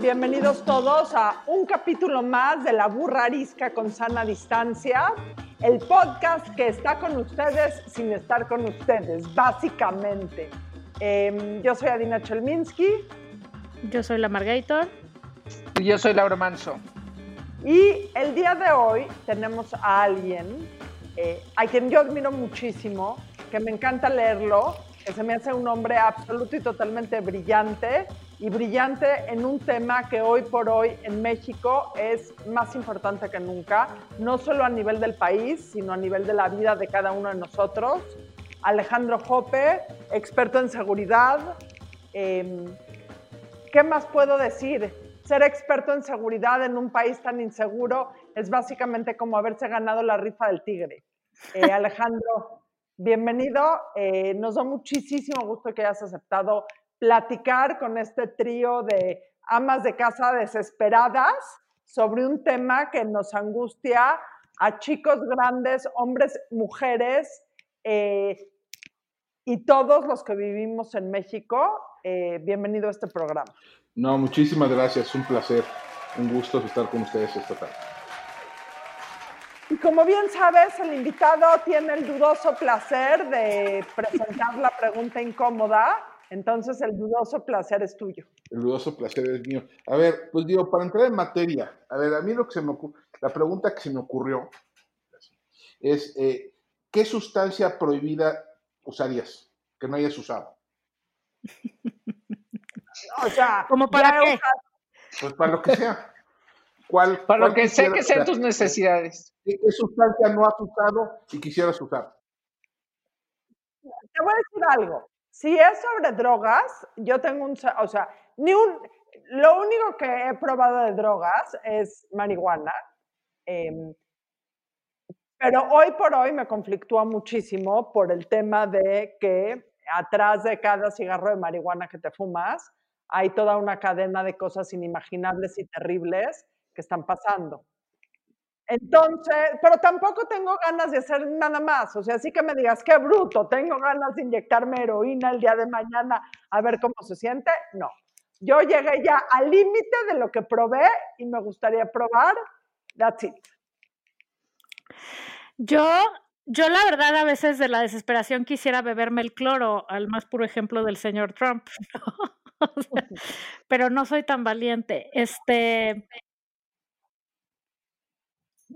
bienvenidos todos a un capítulo más de La Burra Arisca con sana distancia, el podcast que está con ustedes sin estar con ustedes, básicamente. Em, yo soy Adina Chelminsky. Yo soy la Margator. Y yo soy Laura Manso. Y el día de hoy tenemos a alguien eh, a quien yo admiro muchísimo, que me encanta leerlo, que se me hace un hombre absoluto y totalmente brillante y brillante en un tema que hoy por hoy en México es más importante que nunca, no solo a nivel del país, sino a nivel de la vida de cada uno de nosotros. Alejandro Jope, experto en seguridad. Em, ¿Qué más puedo decir? Ser experto en seguridad en un país tan inseguro es básicamente como haberse ganado la rifa del tigre. Eh, Alejandro, bienvenido. Eh, nos da muchísimo gusto que hayas aceptado platicar con este trío de amas de casa desesperadas sobre un tema que nos angustia a chicos grandes, hombres, mujeres eh, y todos los que vivimos en México. Eh, bienvenido a este programa. No, muchísimas gracias, un placer, un gusto estar con ustedes esta tarde. Y como bien sabes, el invitado tiene el dudoso placer de presentar la pregunta incómoda entonces el dudoso placer es tuyo. El dudoso placer es mío. A ver, pues digo, para entrar en materia, a ver, a mí lo que se me ocurre, la pregunta que se me ocurrió es, eh, ¿qué sustancia prohibida usarías que no hayas usado? o sea, ¿Cómo para qué? Pues para lo que sea. ¿Cuál, para lo que sea que sean tus necesidades. ¿Qué, ¿Qué sustancia no has usado y quisieras usar? Te voy a decir algo. Si es sobre drogas, yo tengo un, o sea, ni un, lo único que he probado de drogas es marihuana. Em, pero hoy por hoy me conflictúa muchísimo por el tema de que atrás de cada cigarro de marihuana que te fumas hay toda una cadena de cosas inimaginables y terribles que están pasando. Entonces, pero tampoco tengo ganas de hacer nada más. O sea, sí que me digas, qué bruto, tengo ganas de inyectarme heroína el día de mañana a ver cómo se siente. No. Yo llegué ya al límite de lo que probé y me gustaría probar. That's it. Yo, yo la verdad a veces de la desesperación quisiera beberme el cloro, al más puro ejemplo del señor Trump. pero no soy tan valiente. Este,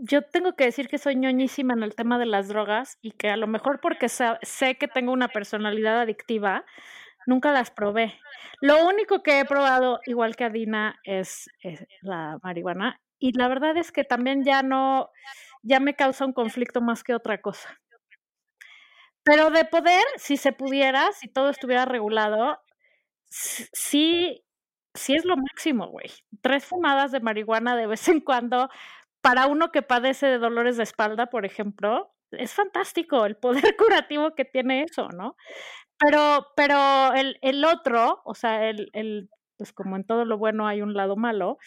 yo tengo que decir que soy ñoñísima en el tema de las drogas y que a lo mejor porque sé que tengo una personalidad adictiva, nunca las probé. Lo único que he probado, igual que Adina, es, es, la marihuana. Y la verdad es que también ya no, ya me causa un conflicto más que otra cosa. Pero de poder, si se pudiera, si todo estuviera regulado, sí, sí es lo máximo, güey. Tres fumadas de marihuana de vez en cuando para uno que padece de dolores de espalda, por ejemplo, es fantástico el poder curativo que tiene eso, ¿no? Pero, pero el, el otro, o sea, el, el, pues como en todo lo bueno hay un lado malo,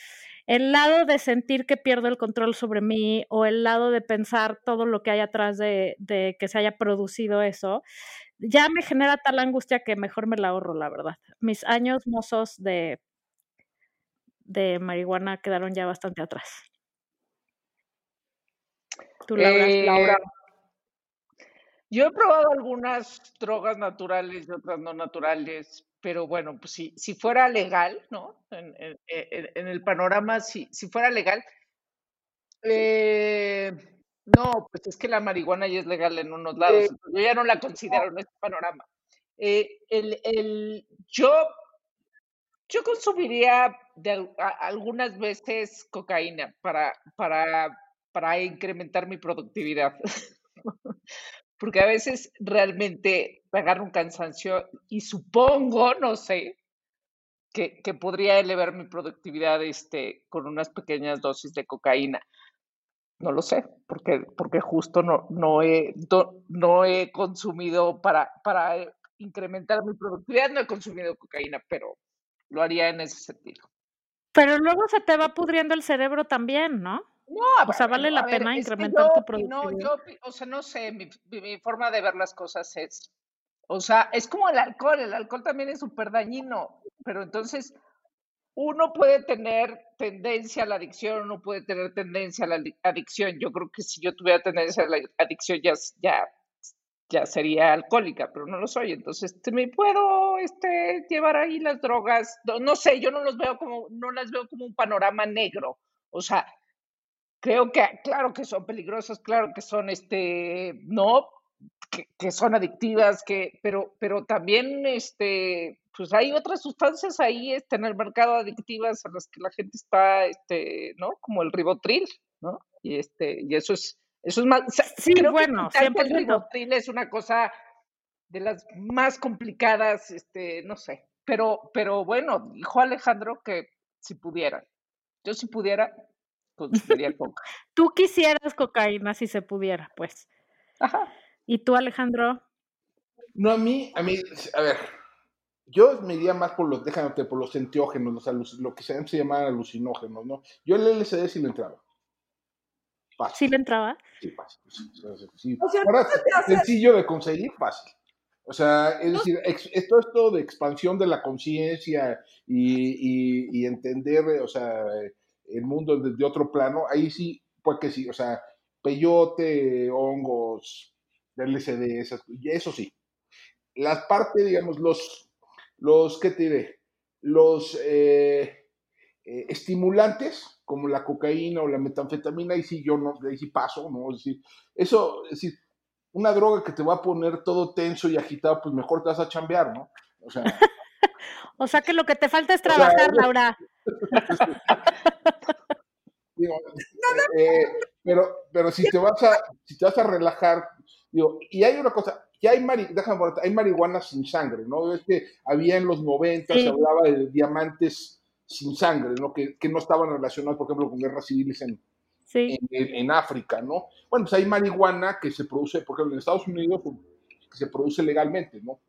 el lado de sentir que pierdo el control sobre mí o el lado de pensar todo lo que hay atrás de, de que se haya producido eso, ya me genera tal angustia que mejor me la ahorro, la verdad. Mis años mozos de, de marihuana quedaron ya bastante atrás. Tú, Laura, eh, Laura. Yo he probado algunas drogas naturales y otras no naturales, pero bueno, pues si, si fuera legal, ¿no? En, en, en el panorama, si, si fuera legal, eh, no, pues es que la marihuana ya es legal en unos lados, eh, yo ya no la considero en este panorama. Eh, el, el, yo, yo consumiría de, a, algunas veces cocaína para, para para incrementar mi productividad. Porque a veces realmente me agarro un cansancio y supongo, no sé, que, que, podría elevar mi productividad este, con unas pequeñas dosis de cocaína. No lo sé, porque, porque justo no, no, he, no he consumido para, para eh, incrementar mi productividad, no he consumido cocaína, pero lo haría en ese sentido. Pero luego se te va pudriendo el cerebro también, ¿no? No, O sea, vale la ver, pena incrementar yo- tu productividad. No, yo, o sea, no sé, mi, forma de ver las cosas es, o sea, es como el alcohol, el alcohol también es súper dañino, pero entonces uno puede tener tendencia a la adicción, uno puede tener tendencia a la adic- adicción. Yo creo que si yo tuviera tendencia a la adicción ya, ya, ya sería alcohólica, pero no lo soy, entonces me puedo este, llevar ahí las drogas, no, no sé, yo no los veo como, no las veo como un panorama negro, o sea, creo que, claro que son peligrosas, claro que son, este, no, que, que son adictivas, que, pero, pero también, este, pues hay otras sustancias ahí, este, en el mercado adictivas a las que la gente está, este, ¿no? Como el ribotril, ¿no? Y este, y eso es, eso es más, o sea, Sí, creo que bueno, el 100%. ribotril es una cosa de las más complicadas, este, no sé, pero, pero bueno, dijo Alejandro que si pudiera, yo si pudiera, consumiría coca. Tú quisieras cocaína si se pudiera, pues. Ajá. ¿Y tú, Alejandro? No, a mí, a mí, a ver, yo me iría más por los, déjame, por los enteógenos, los aluc- lo que se, se llaman alucinógenos, ¿no? Yo el LSD sí le entraba. Fácil. ¿Sí le entraba? Sí, fácil. Sí, sí. O sea, Ahora, sencillo de conseguir, fácil. O sea, es decir, esto esto de expansión de la conciencia y, y- y entender, o sea, el mundo desde otro plano, ahí sí, pues que sí, o sea, peyote, hongos, LSD, esas, y eso sí. Las partes, digamos, los, los, ¿qué te diré? Los eh, eh, estimulantes, como la cocaína o la metanfetamina, ahí sí yo no, ahí sí paso, ¿no? Es decir, eso, es decir, una droga que te va a poner todo tenso y agitado, pues mejor te vas a chambear, ¿no? O sea, O sea que lo que te falta es sea, trabajar, yo- Laura. eh, pero, pero si te vas a, si te vas a relajar, digo, y hay una cosa, ya hay mari, déjame hay marihuana sin sangre, ¿no? Es que había en los 90 Sí. se hablaba de diamantes sin sangre, ¿no? Que, que no estaban relacionados, por ejemplo, con guerras civiles en, Sí. en, en- África, ¿no? Bueno, pues hay marihuana que se produce, por ejemplo, en Estados Unidos, que se produce legalmente, ¿no?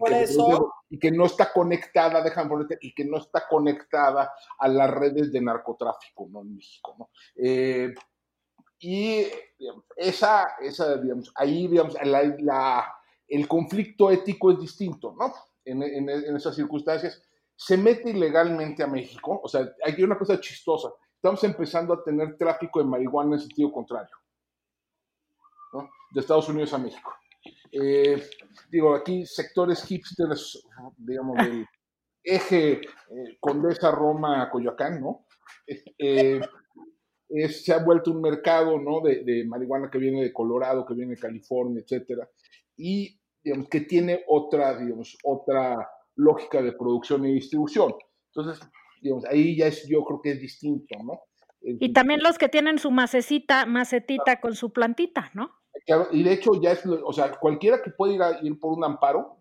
Por que se eso- produce- y que no está conectada, déjame ponerte, y que no está conectada a las redes de narcotráfico, ¿no? En México, ¿no? Eh, y digamos, esa, esa, digamos, ahí, digamos, la- la- el conflicto ético es distinto, ¿no? En, en- en esas circunstancias. Se mete ilegalmente a México, o sea, hay una cosa chistosa. Estamos empezando a tener tráfico de marihuana en sentido contrario, ¿no? De Estados Unidos a México. Eh, digo, aquí sectores hipsters, digamos, del eje eh, Condesa Roma Coyoacán, ¿no? Eh, es- se ha vuelto un mercado, ¿no? De, de marihuana que viene de Colorado, que viene de California, etcétera, y digamos que tiene otra, digamos, otra lógica de producción y distribución. Entonces, digamos, ahí ya es, yo creo que es distinto, ¿no? Y también los que tienen su macecita, macetita con su plantita, ¿no? Claro, y de hecho ya es, o sea, cualquiera que pueda ir, a- ir por un amparo,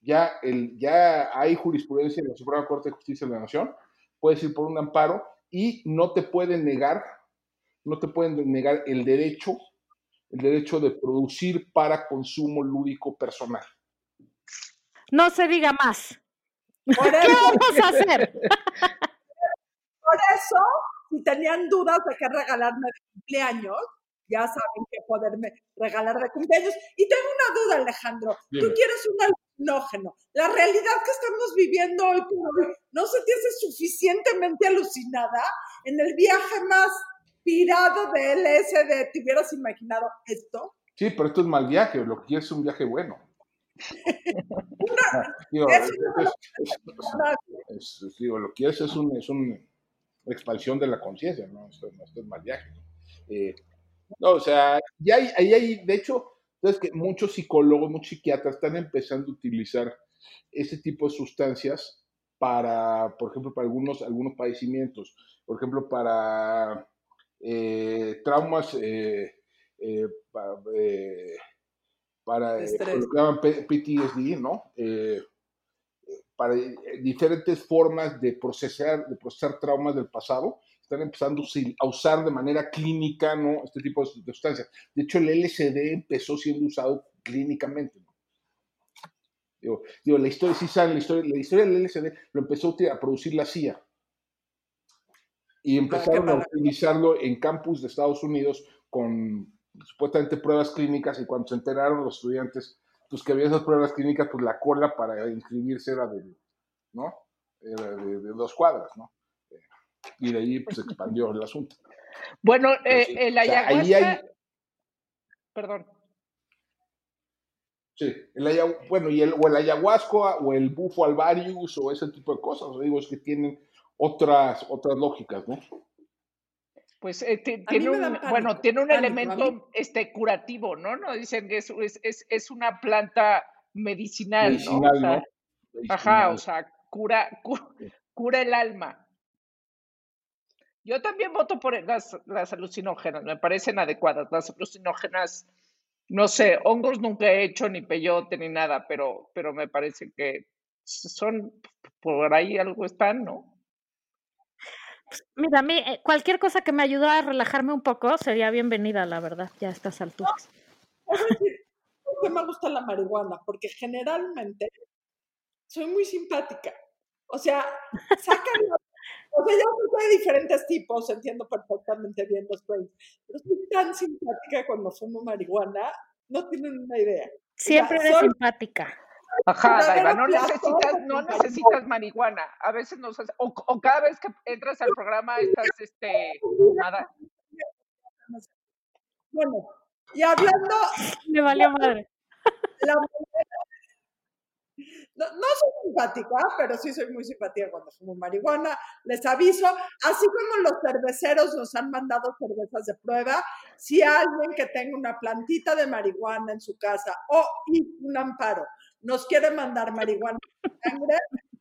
ya, el, ya hay jurisprudencia en la Suprema Corte de Justicia de la Nación, puedes ir por un amparo y no te pueden negar, no te pueden negar el derecho, el derecho de producir para consumo lúdico personal. No se diga más. Por ¿Qué eso, vamos a hacer? por eso, si tenían dudas de qué regalarme de cumpleaños, ya saben qué poderme regalar de cumpleaños. Y tengo una duda, Alejandro. Dime. Tú quieres un alucinógeno. La realidad que estamos viviendo hoy por hoy, ¿no se te hace suficientemente alucinada? En el viaje más pirado de LSD, ¿te hubieras imaginado esto? Sí, pero esto es mal viaje, lo que es un viaje bueno. Digo, es es- es- es- es- digo, lo que quieres es, un, es una expansión de la conciencia, ¿no? Esto, esto es mal viaje. Eh, no, o sea, ya hay, ahí hay, de hecho, sabes que muchos psicólogos, muchos psiquiatras están empezando a utilizar ese tipo de sustancias para, por ejemplo, para algunos, algunos padecimientos, por ejemplo, para eh, traumas, eh, eh, pa- para Estrés. lo que llaman PTSD, ¿no? Para diferentes formas de procesar, de procesar traumas del pasado, están empezando a usar de manera clínica, ¿no? Este tipo de su- de sustancias. De hecho, el LSD empezó siendo usado clínicamente, ¿no? Digo, digo, la historia, sí saben, la historia, la historia del LSD lo empezó a producir la CIA. Y empezaron a utilizarlo en campus de Estados Unidos con supuestamente pruebas clínicas y cuando se enteraron los estudiantes pues que había esas pruebas clínicas, pues la cola para inscribirse era de, ¿no? Era de, de dos cuadras, ¿no? Y de ahí pues se expandió el asunto. Bueno, eh, sí, el o sea, ahí ayahuasca, hay- perdón, Sí, el aya- bueno, y el, o el ayahuasca o el bufo alvarius o ese tipo de cosas, o sea, digo, es que tienen otras, otras lógicas, ¿no? pues eh, tiene un, pánico, bueno, tiene un pánico, elemento este curativo, ¿no? No dicen que es, es, es, es una planta medicinal, Medicinal, ¿no? O sea, ¿no? Ajá, Medicinal. o sea, cura, cu- cura el alma. Yo también voto por las, las alucinógenas, me parecen adecuadas. Las alucinógenas, no sé, hongos nunca he hecho, ni peyote, ni nada, pero, pero me parece que son, por ahí algo están, ¿no? Mira, a mí eh, cualquier cosa que me ayude a relajarme un poco sería bienvenida, la verdad, ya a estas alturas. A decir por qué me gusta la marihuana, porque generalmente soy muy simpática. O sea, sacan. O sea, yo soy de diferentes tipos, entiendo perfectamente bien los brains, pero soy tan simpática cuando fumo marihuana, no tienen una idea. Siempre eres soy- Ajá, simpática. Daiva, no necesitas, no necesitas marihuana. A veces nos hace- o, o cada vez que entras al programa estás este fumada. Bueno, y hablando, Me valió madre. la no, no soy simpática, pero sí soy muy simpática cuando fumo marihuana. Les aviso, así como los cerveceros nos han mandado cervezas de prueba, si alguien que tenga una plantita de marihuana en su casa o y un amparo nos quiere mandar marihuana sangre,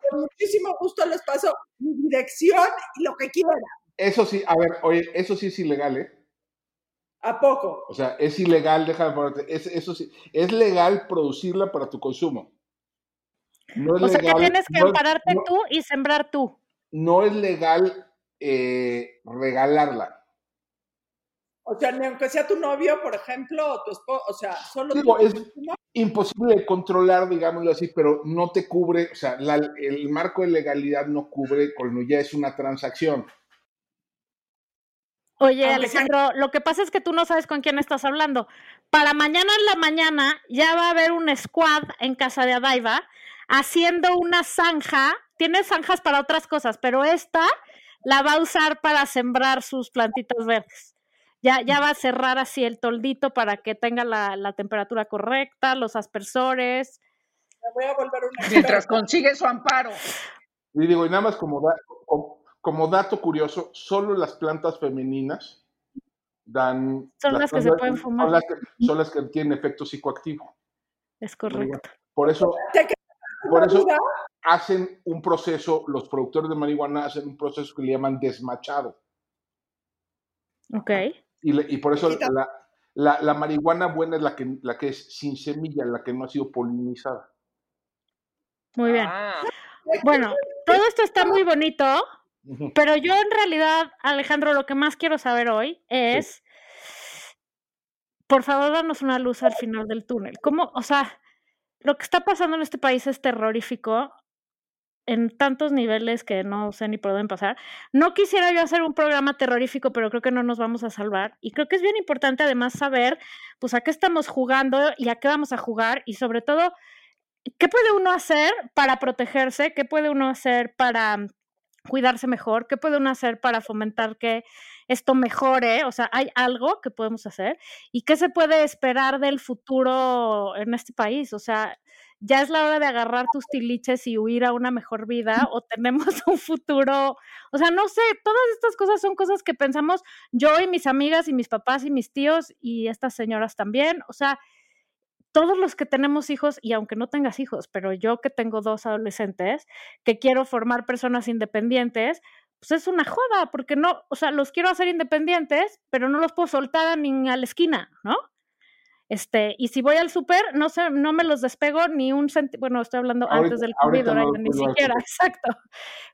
con muchísimo gusto les paso mi dirección y lo que quieran. Eso sí, a ver, oye, eso sí es ilegal, ¿eh? ¿A poco? O sea, es ilegal, déjame ponerte, es, eso sí, es legal producirla para tu consumo. No es O sea que legal- tienes que no ampararte no- tú y sembrar tú. no es legal eh, regalarla. O sea, ni aunque sea tu novio, por ejemplo, o tu esposo, o sea, solo Digo, tú. es imposible de controlar, digámoslo así, pero no te cubre, o sea, la- el marco de legalidad no cubre cuando ya es una transacción. Oye, Aunque sea- Alejandro, lo que pasa es que tú no sabes con quién estás hablando. Para mañana en la mañana ya va a haber un squad en casa de Adaiva haciendo una zanja. Tiene zanjas para otras cosas, pero esta la va a usar para sembrar sus plantitas verdes. Ya, ya va a cerrar así el toldito para que tenga la, la temperatura correcta, los aspersores. Me voy a volver una Mientras consigue su amparo. Y digo, y nada más como, da- como, como dato curioso, solo las plantas femeninas dan... Son las que se pueden fumar. Son las que, son las que tienen efecto psicoactivo. Es correcto. Por eso, ¿Te queda por eso hacen un proceso, los productores de marihuana hacen un proceso que le llaman desmachado. Ok. Y, le- y por eso la, la- la marihuana buena es la que, la que es sin semilla, la que no ha sido polinizada. Muy bien. Ah, Bueno, todo esto está muy bonito, pero yo en realidad, Alejandro, lo que más quiero saber hoy es, por favor, danos una luz al final del túnel. ¿Cómo, o sea, lo que está pasando en este país es terrorífico en tantos niveles que no sé ni por dónde pasar. No quisiera yo hacer un programa terrorífico, pero creo que no nos vamos a salvar. Y creo que es bien importante además saber, pues, a qué estamos jugando y a qué vamos a jugar y sobre todo, ¿qué puede uno hacer para protegerse? ¿Qué puede uno hacer para mm, cuidarse mejor? ¿Qué puede uno hacer para fomentar que esto mejore? O sea, ¿hay algo que podemos hacer? ¿Y qué se puede esperar del futuro en este país? O sea, ya es la hora de agarrar tus tiliches y huir a una mejor vida o tenemos un futuro, o sea, no sé, todas estas cosas son cosas que pensamos yo y mis amigas y mis papás y mis tíos y estas señoras también, o sea, todos los que tenemos hijos, y aunque no tengas hijos, pero yo que tengo dos adolescentes, que quiero formar personas independientes, pues es una joda, porque no, o sea, los quiero hacer independientes, pero no los puedo soltar ni a la esquina, ¿no? Este, y si voy al súper, no sé, no me los despego ni un centavo, bueno, estoy hablando Ahorita- antes del COVID, ahorita no ni siquiera, exacto.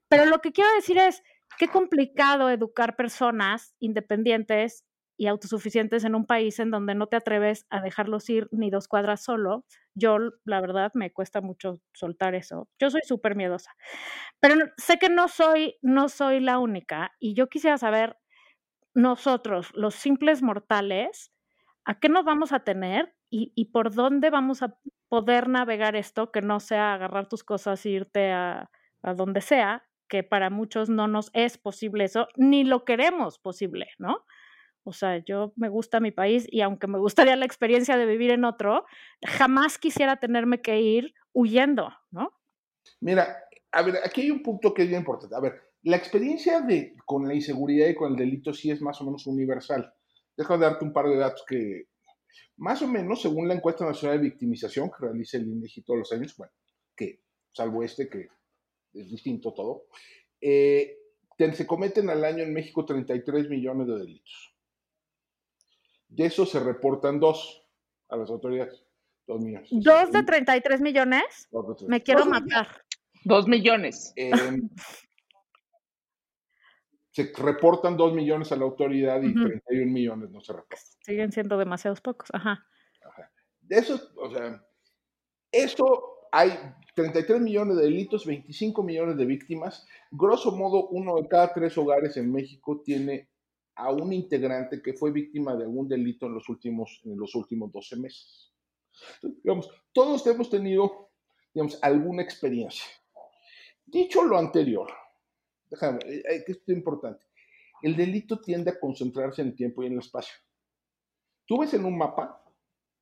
Pero lo que quiero decir es, qué complicado educar personas independientes y autosuficientes en un país en donde no te atreves a dejarlos ir ni dos cuadras solo. Yo, la verdad, me cuesta mucho soltar eso. Yo soy súper miedosa. Pero sé que no soy, no soy la única y yo quisiera saber, nosotros, los simples mortales, ¿a qué nos vamos a tener y, por dónde vamos a poder navegar esto que no sea agarrar tus cosas e irte a, a donde sea, que para muchos no nos es posible eso, ni lo queremos posible, ¿no? O sea, yo me gusta mi país y aunque me gustaría la experiencia de vivir en otro, jamás quisiera tenerme que ir huyendo, ¿no? Mira, a ver, aquí hay un punto que es bien importante. A ver, la experiencia de, con la inseguridad y con el delito sí es más o menos universal. Déjame darte un par de datos que, más o menos, según la encuesta nacional de victimización que realiza el INEGI todos los años, bueno, que salvo este que es distinto todo, eh, se cometen al año en México 33 millones de delitos. De esos se reportan dos a las autoridades. Dos millones. ¿Dos de 33 millones? Dos de tres. Me quiero Dos- matar. Dos millones. eh, se reportan dos millones a la autoridad y Ujú. 31 millones no se reportan. Siguen siendo demasiados pocos. Ajá. De eso, o sea, eso hay 33 millones de delitos, 25 millones de víctimas. Grosso modo, uno de cada tres hogares en México tiene a un integrante que fue víctima de algún delito en los últimos, en los últimos 12 meses. Entonces, digamos, todos hemos tenido, digamos, alguna experiencia. Dicho lo anterior, déjame, eh, eh, esto es importante. El delito tiende a concentrarse en el tiempo y en el espacio. Tú ves en un mapa,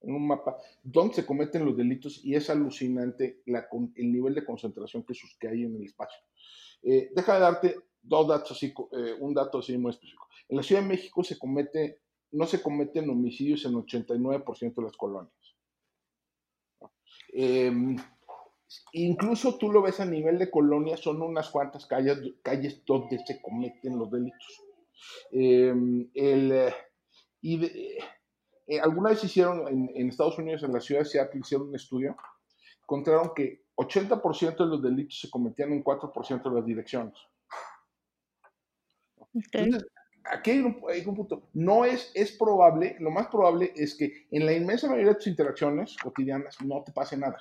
en un mapa, dónde se cometen los delitos y es alucinante la el nivel de concentración que, hay en el espacio. Eh, deja de darte dos datos eh, un dato así muy específico. En la Ciudad de México se comete, no se cometen homicidios en 89% de las colonias. Eh, incluso tú lo ves a nivel de colonia, son unas cuantas calles, calles donde se cometen los delitos. Eh, el, y de- eh, alguna vez hicieron en, en Estados Unidos, en la ciudad de Seattle, hicieron un estudio, encontraron que 80% de los delitos se cometían en 4% de las direcciones. Ok. Entonces, aquí hay un, hay un punto. No es, es probable, lo más probable es que en la inmensa mayoría de tus interacciones cotidianas no te pase nada.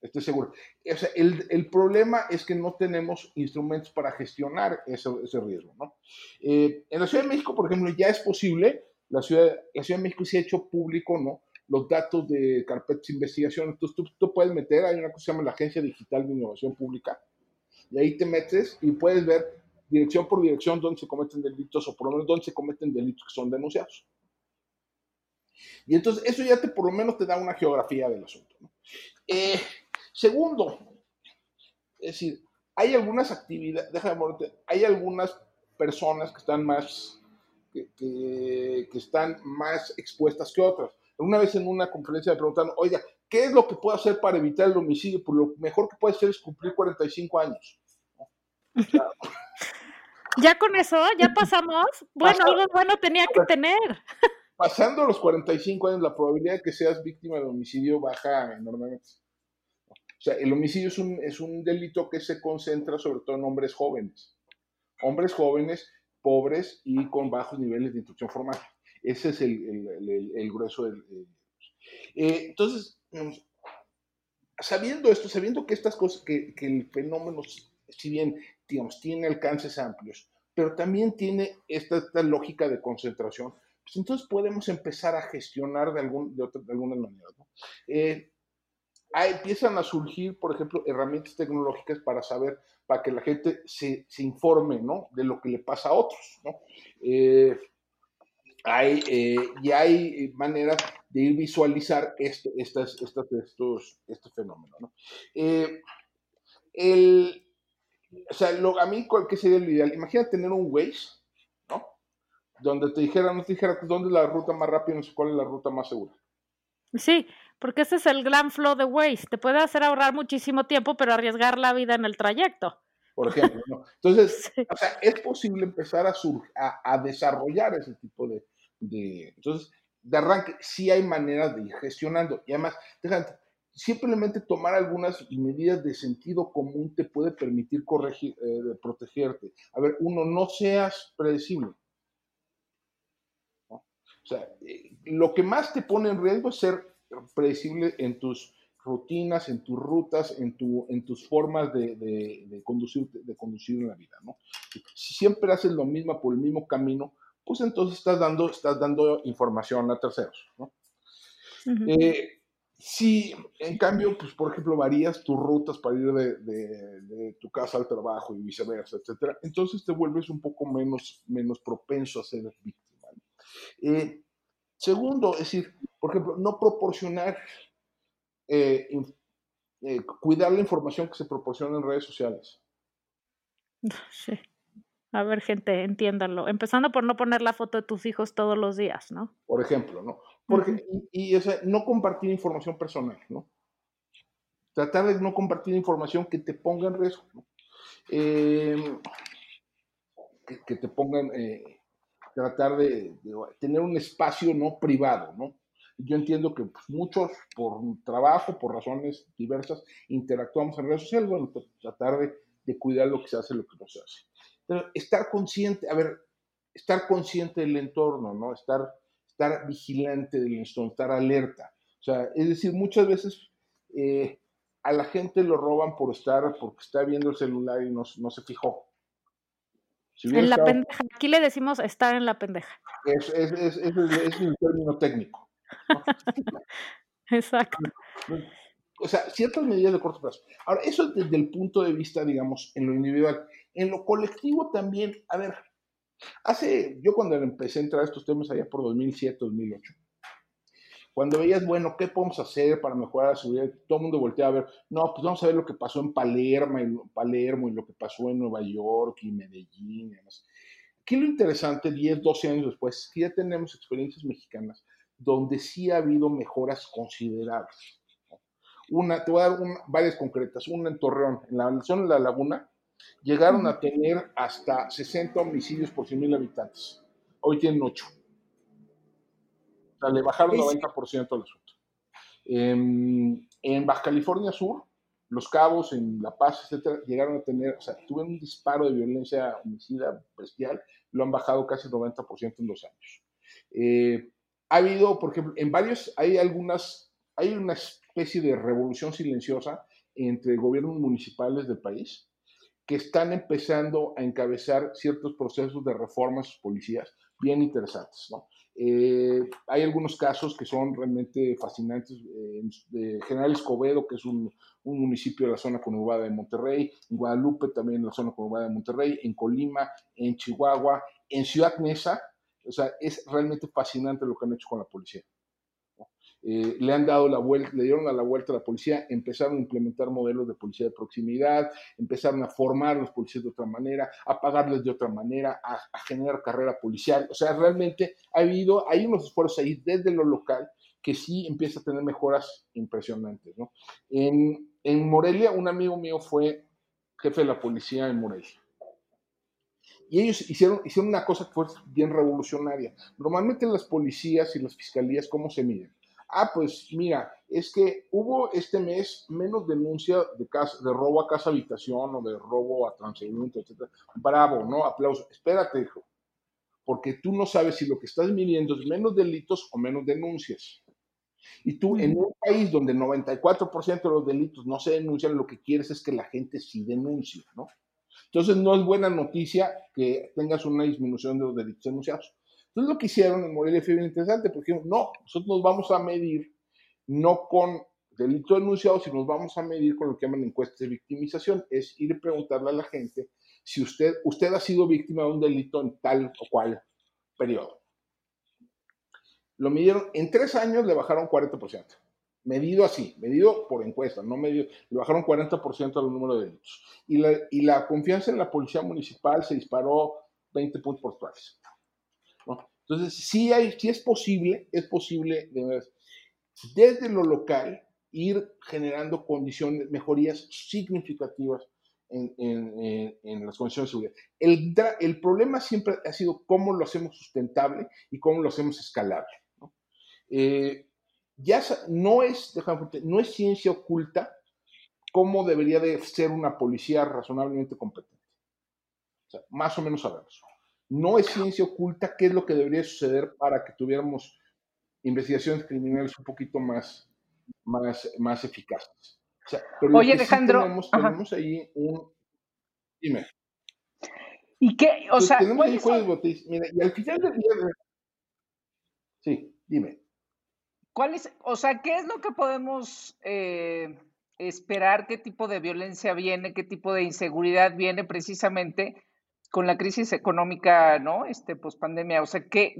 Estoy seguro. O sea, el, el problema es que no tenemos instrumentos para gestionar ese, ese riesgo. ¿no? Eh, en la Ciudad de México, por ejemplo, ya es posible, la Ciudad, la Ciudad de México se ha hecho público, ¿no? Los datos de carpetas de investigación. Entonces tú, tú puedes meter, hay una cosa que se llama la Agencia Digital de Innovación Pública, y ahí te metes y puedes ver dirección por dirección dónde se cometen delitos o por lo menos dónde se cometen delitos que son denunciados. Y entonces eso ya te por lo menos te da una geografía del asunto. ¿no? Eh, segundo, es decir, hay algunas actividades, déjame ponerte, hay algunas personas que están más, que, que- están más expuestas que otras. Una vez en una conferencia me preguntaron, oiga, ¿qué es lo que puedo hacer para evitar el homicidio? Pues lo mejor que puede hacer es cumplir 45 años. Ya con eso, ya pasamos. Bueno, algo bueno tenía que tener. Pasando los 45 años, la probabilidad de que seas víctima de homicidio baja enormemente. O sea, el homicidio es un, es un delito que se concentra sobre todo en hombres jóvenes. Hombres jóvenes, pobres y con bajos niveles de instrucción formal. Ese es el, el- el- grueso del... el- Eh, entonces, sabiendo esto, sabiendo que estas cosas, que, que el fenómeno, si bien, digamos, tiene alcances amplios, pero también tiene esta, esta lógica de concentración, pues entonces podemos empezar a gestionar de, algún, de, otra, de alguna manera. ¿no? Eh, ahí empiezan a surgir, por ejemplo, herramientas tecnológicas para saber, para que la gente se, se informe ¿no? de lo que le pasa a otros. ¿no? Eh, hay, eh, y hay maneras de ir visualizar este, estas, estas, estos, este fenómeno. ¿no? Eh, el, o sea, lo, a mí, ¿cuál que sería el ideal? Imagina tener un Waze, ¿no? Donde te dijera, no te dijera dónde es la ruta más rápida, no sé cuál es la ruta más segura. Sí, porque ese es el gran flow de Waze. Te puede hacer ahorrar muchísimo tiempo, pero arriesgar la vida en el trayecto. Por ejemplo, ¿no? Entonces, Sí. o sea, es posible empezar a, sur- a, a desarrollar ese tipo de, de- Entonces, de arranque, sí hay maneras de ir gestionando. Y además, déjame, simplemente tomar algunas medidas de sentido común te puede permitir corregir, eh, protegerte. A ver, uno, no seas predecible. O sea, eh, lo que más te pone en riesgo es ser predecible en tus rutinas, en tus rutas, en, tu, en tus formas de, de, conducir, de conducir en la vida, ¿no? Si siempre haces lo mismo por el mismo camino, pues entonces estás dando, estás dando información a terceros, ¿no? Eh, si en cambio, pues por ejemplo, varías tus rutas para ir de, de, tu casa al trabajo y viceversa, etcétera, entonces te vuelves un poco menos, menos propenso a ser víctima. Eh, segundo, es decir, por ejemplo, no proporcionar eh, eh, cuidar la información que se proporciona en redes sociales. Sí. A ver, gente, entiéndanlo. Empezando por no poner la foto de tus hijos todos los días, ¿no? Por ejemplo, ¿no? Porque, Y, no compartir información personal, ¿no? Tratar de no compartir información que te ponga en riesgo, ¿no? Em, que, te pongan, eh, tratar de, de, tener un espacio no privado, ¿no? Yo entiendo que pues, muchos por trabajo, por razones diversas, interactuamos en redes sociales, bueno, pues, tratar de, cuidar lo que se hace, lo que no se hace. Pero estar consciente, a ver, estar consciente del entorno, ¿no? Estar, estar vigilante del entorno, estar alerta. O sea, es decir, muchas veces eh, a la gente lo roban por estar, porque está viendo el celular y no, no se fijó. en la pendeja. Aquí le decimos estar en la pendeja. Es, es, es, es, un término técnico. Exacto. O sea, ciertas medidas de corto plazo. Ahora, eso desde el punto de vista, digamos, en lo individual. En lo colectivo también, a ver, hace, yo cuando empecé a entrar a estos temas allá por 2007, 2008, cuando veías, bueno, ¿qué podemos hacer para mejorar la seguridad? Todo el mundo voltea a ver, no, pues vamos a ver lo que pasó en Palermo y, Palermo y lo que pasó en Nueva York y Medellín y demás. Aquí lo interesante, 10, 12 años después, es que ya tenemos experiencias mexicanas donde sí ha habido mejoras considerables. Una, te voy a dar varias concretas. Una en Torreón, en la zona de la laguna, llegaron a tener hasta 60 homicidios por 100 mil habitantes. Hoy tienen 8. O sea, le bajaron 90% al asunto. En, en Baja California Sur, Los Cabos, en La Paz, etcétera, llegaron a tener, o sea, tuvieron un disparo de violencia homicida bestial, lo han bajado casi 90% en dos años. Eh, ha habido, por ejemplo, en varios, hay algunas, hay una especie de revolución silenciosa entre gobiernos municipales del país que están empezando a encabezar ciertos procesos de reforma a sus policías bien interesantes. ¿no? Eh, hay algunos casos que son realmente fascinantes. Eh, General Escobedo, que es un, un, municipio de la zona conurbada de Monterrey, en Guadalupe también en la zona conurbada de Monterrey, en Colima, en Chihuahua, en Ciudad Neza, o sea, es realmente fascinante lo que han hecho con la policía. Eh, le han dado la vuelta, le dieron a la vuelta a la policía, empezaron a implementar modelos de policía de proximidad, empezaron a formar a los policías de otra manera, a pagarles de otra manera, a, generar carrera policial. O sea, realmente ha habido, hay unos esfuerzos ahí desde lo local que sí empieza a tener mejoras impresionantes. ¿no? En, Morelia, un amigo mío fue jefe de la policía en Morelia. Y ellos hicieron, hicieron una cosa que fue bien revolucionaria. Normalmente las policías y las fiscalías, ¿cómo se miden? Ah, pues mira, es que hubo este mes menos denuncia de, casa, de robo a casa habitación o de robo a transeúnte, etc. Bravo, ¿no? Aplauso. Espérate, hijo. Porque tú no sabes si lo que estás midiendo es menos delitos o menos denuncias. Y tú, en un país donde el 94% de los delitos no se denuncian, lo que quieres es que la gente sí denuncie, ¿no? Entonces no es buena noticia que tengas una disminución de los delitos denunciados. Entonces lo que hicieron en Morelia fue bien interesante, porque no, nosotros nos vamos a medir no con delitos denunciados, sino nos vamos a medir con lo que llaman encuestas de victimización, es ir a preguntarle a la gente si usted, usted ha sido víctima de un delito en tal o cual periodo. Lo midieron, en tres años le bajaron 40% medido así, medido por encuesta, no medido, le bajaron 40% al número de delitos. Y la, y la, confianza en la policía municipal se disparó 20 puntos porcentuales. Entonces, sí, hay, sí es posible, es posible desde lo local ir generando condiciones, mejorías significativas en, las condiciones de seguridad. El, problema siempre ha sido cómo lo hacemos sustentable y cómo lo hacemos escalable. ¿no? Eh, ya no es, déjame no es ciencia oculta cómo debería de ser una policía razonablemente competente. Más o menos sabemos. No es ciencia oculta qué es lo que debería suceder para que tuviéramos investigaciones criminales un poquito más, más, más eficaces. O sea, pero Oye, sí Alejandro, tenemos, ahí un... Dime. ¿Y qué? O sea, tenemos ahí ¿cuáles jueces son, botis- Mira, y al final del día... Sí, dime. cuáles- o sea, qué es lo que podemos eh, esperar? ¿Qué tipo de violencia viene? ¿Qué tipo de inseguridad viene precisamente con la crisis económica, ¿no? Este, pues pandemia. O sea, ¿qué?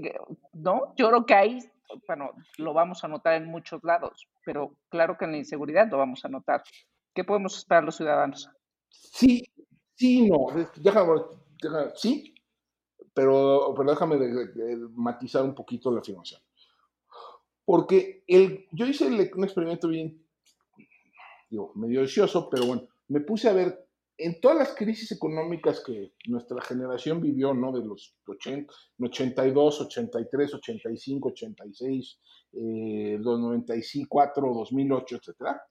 ¿No? Yo creo que ahí, bueno, lo vamos a notar en muchos lados, pero claro que en la inseguridad lo vamos a notar. ¿Qué podemos esperar los ciudadanos? Sí, sí, no. Déjame, sí, pero, pero déjame matizar un poquito la afirmación. Porque el, yo hice un experimento bien, digo, medio ocioso, pero bueno, me puse a ver en todas las crisis económicas que nuestra generación vivió, ¿no? De los 80, 82, 83, 85, 86, eh, los 94, 2008, etcétera.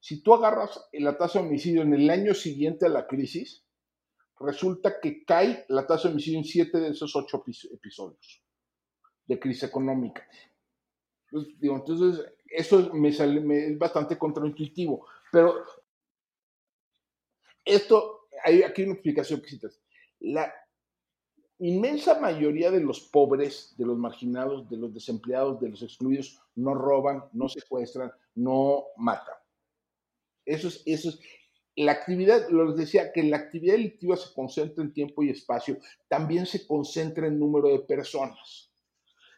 Si tú agarras la tasa de homicidio en el año siguiente a la crisis, resulta que cae la tasa de homicidio en siete de esos ocho epi- episodios de crisis económica. Entonces, eso es bastante contraintuitivo, pero esto, hay aquí una explicación que citas. La inmensa mayoría de los pobres, de los marginados, de los desempleados, de los excluidos, no roban, no secuestran, no matan. Eso es, eso es, la actividad, les decía que la actividad delictiva se concentra en tiempo y espacio, también se concentra en número de personas.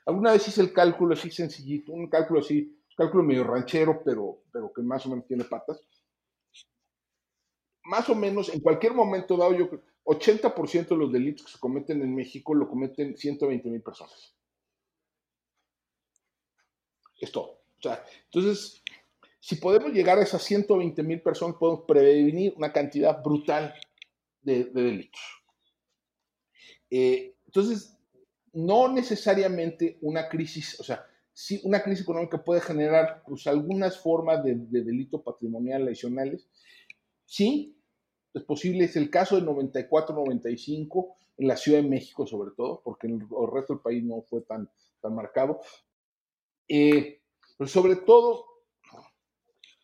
Alguna vez hice el cálculo así sencillito, un cálculo así, un cálculo medio ranchero, pero, pero que más o menos tiene patas. Más o menos, en cualquier momento dado, yo creo, 80% de los delitos que se cometen en México lo cometen 120 mil personas. Es todo. O sea, entonces, si podemos llegar a esas 120 mil personas, podemos prevenir una cantidad brutal de, de delitos. Eh, entonces, no necesariamente una crisis, o sea, sí, una crisis económica puede generar pues, algunas formas de delito patrimonial adicionales. Sí, es posible, es el caso de 94-95 en la Ciudad de México sobre todo, porque en el, resto del país no fue tan, tan marcado. Eh, pero sobre todo,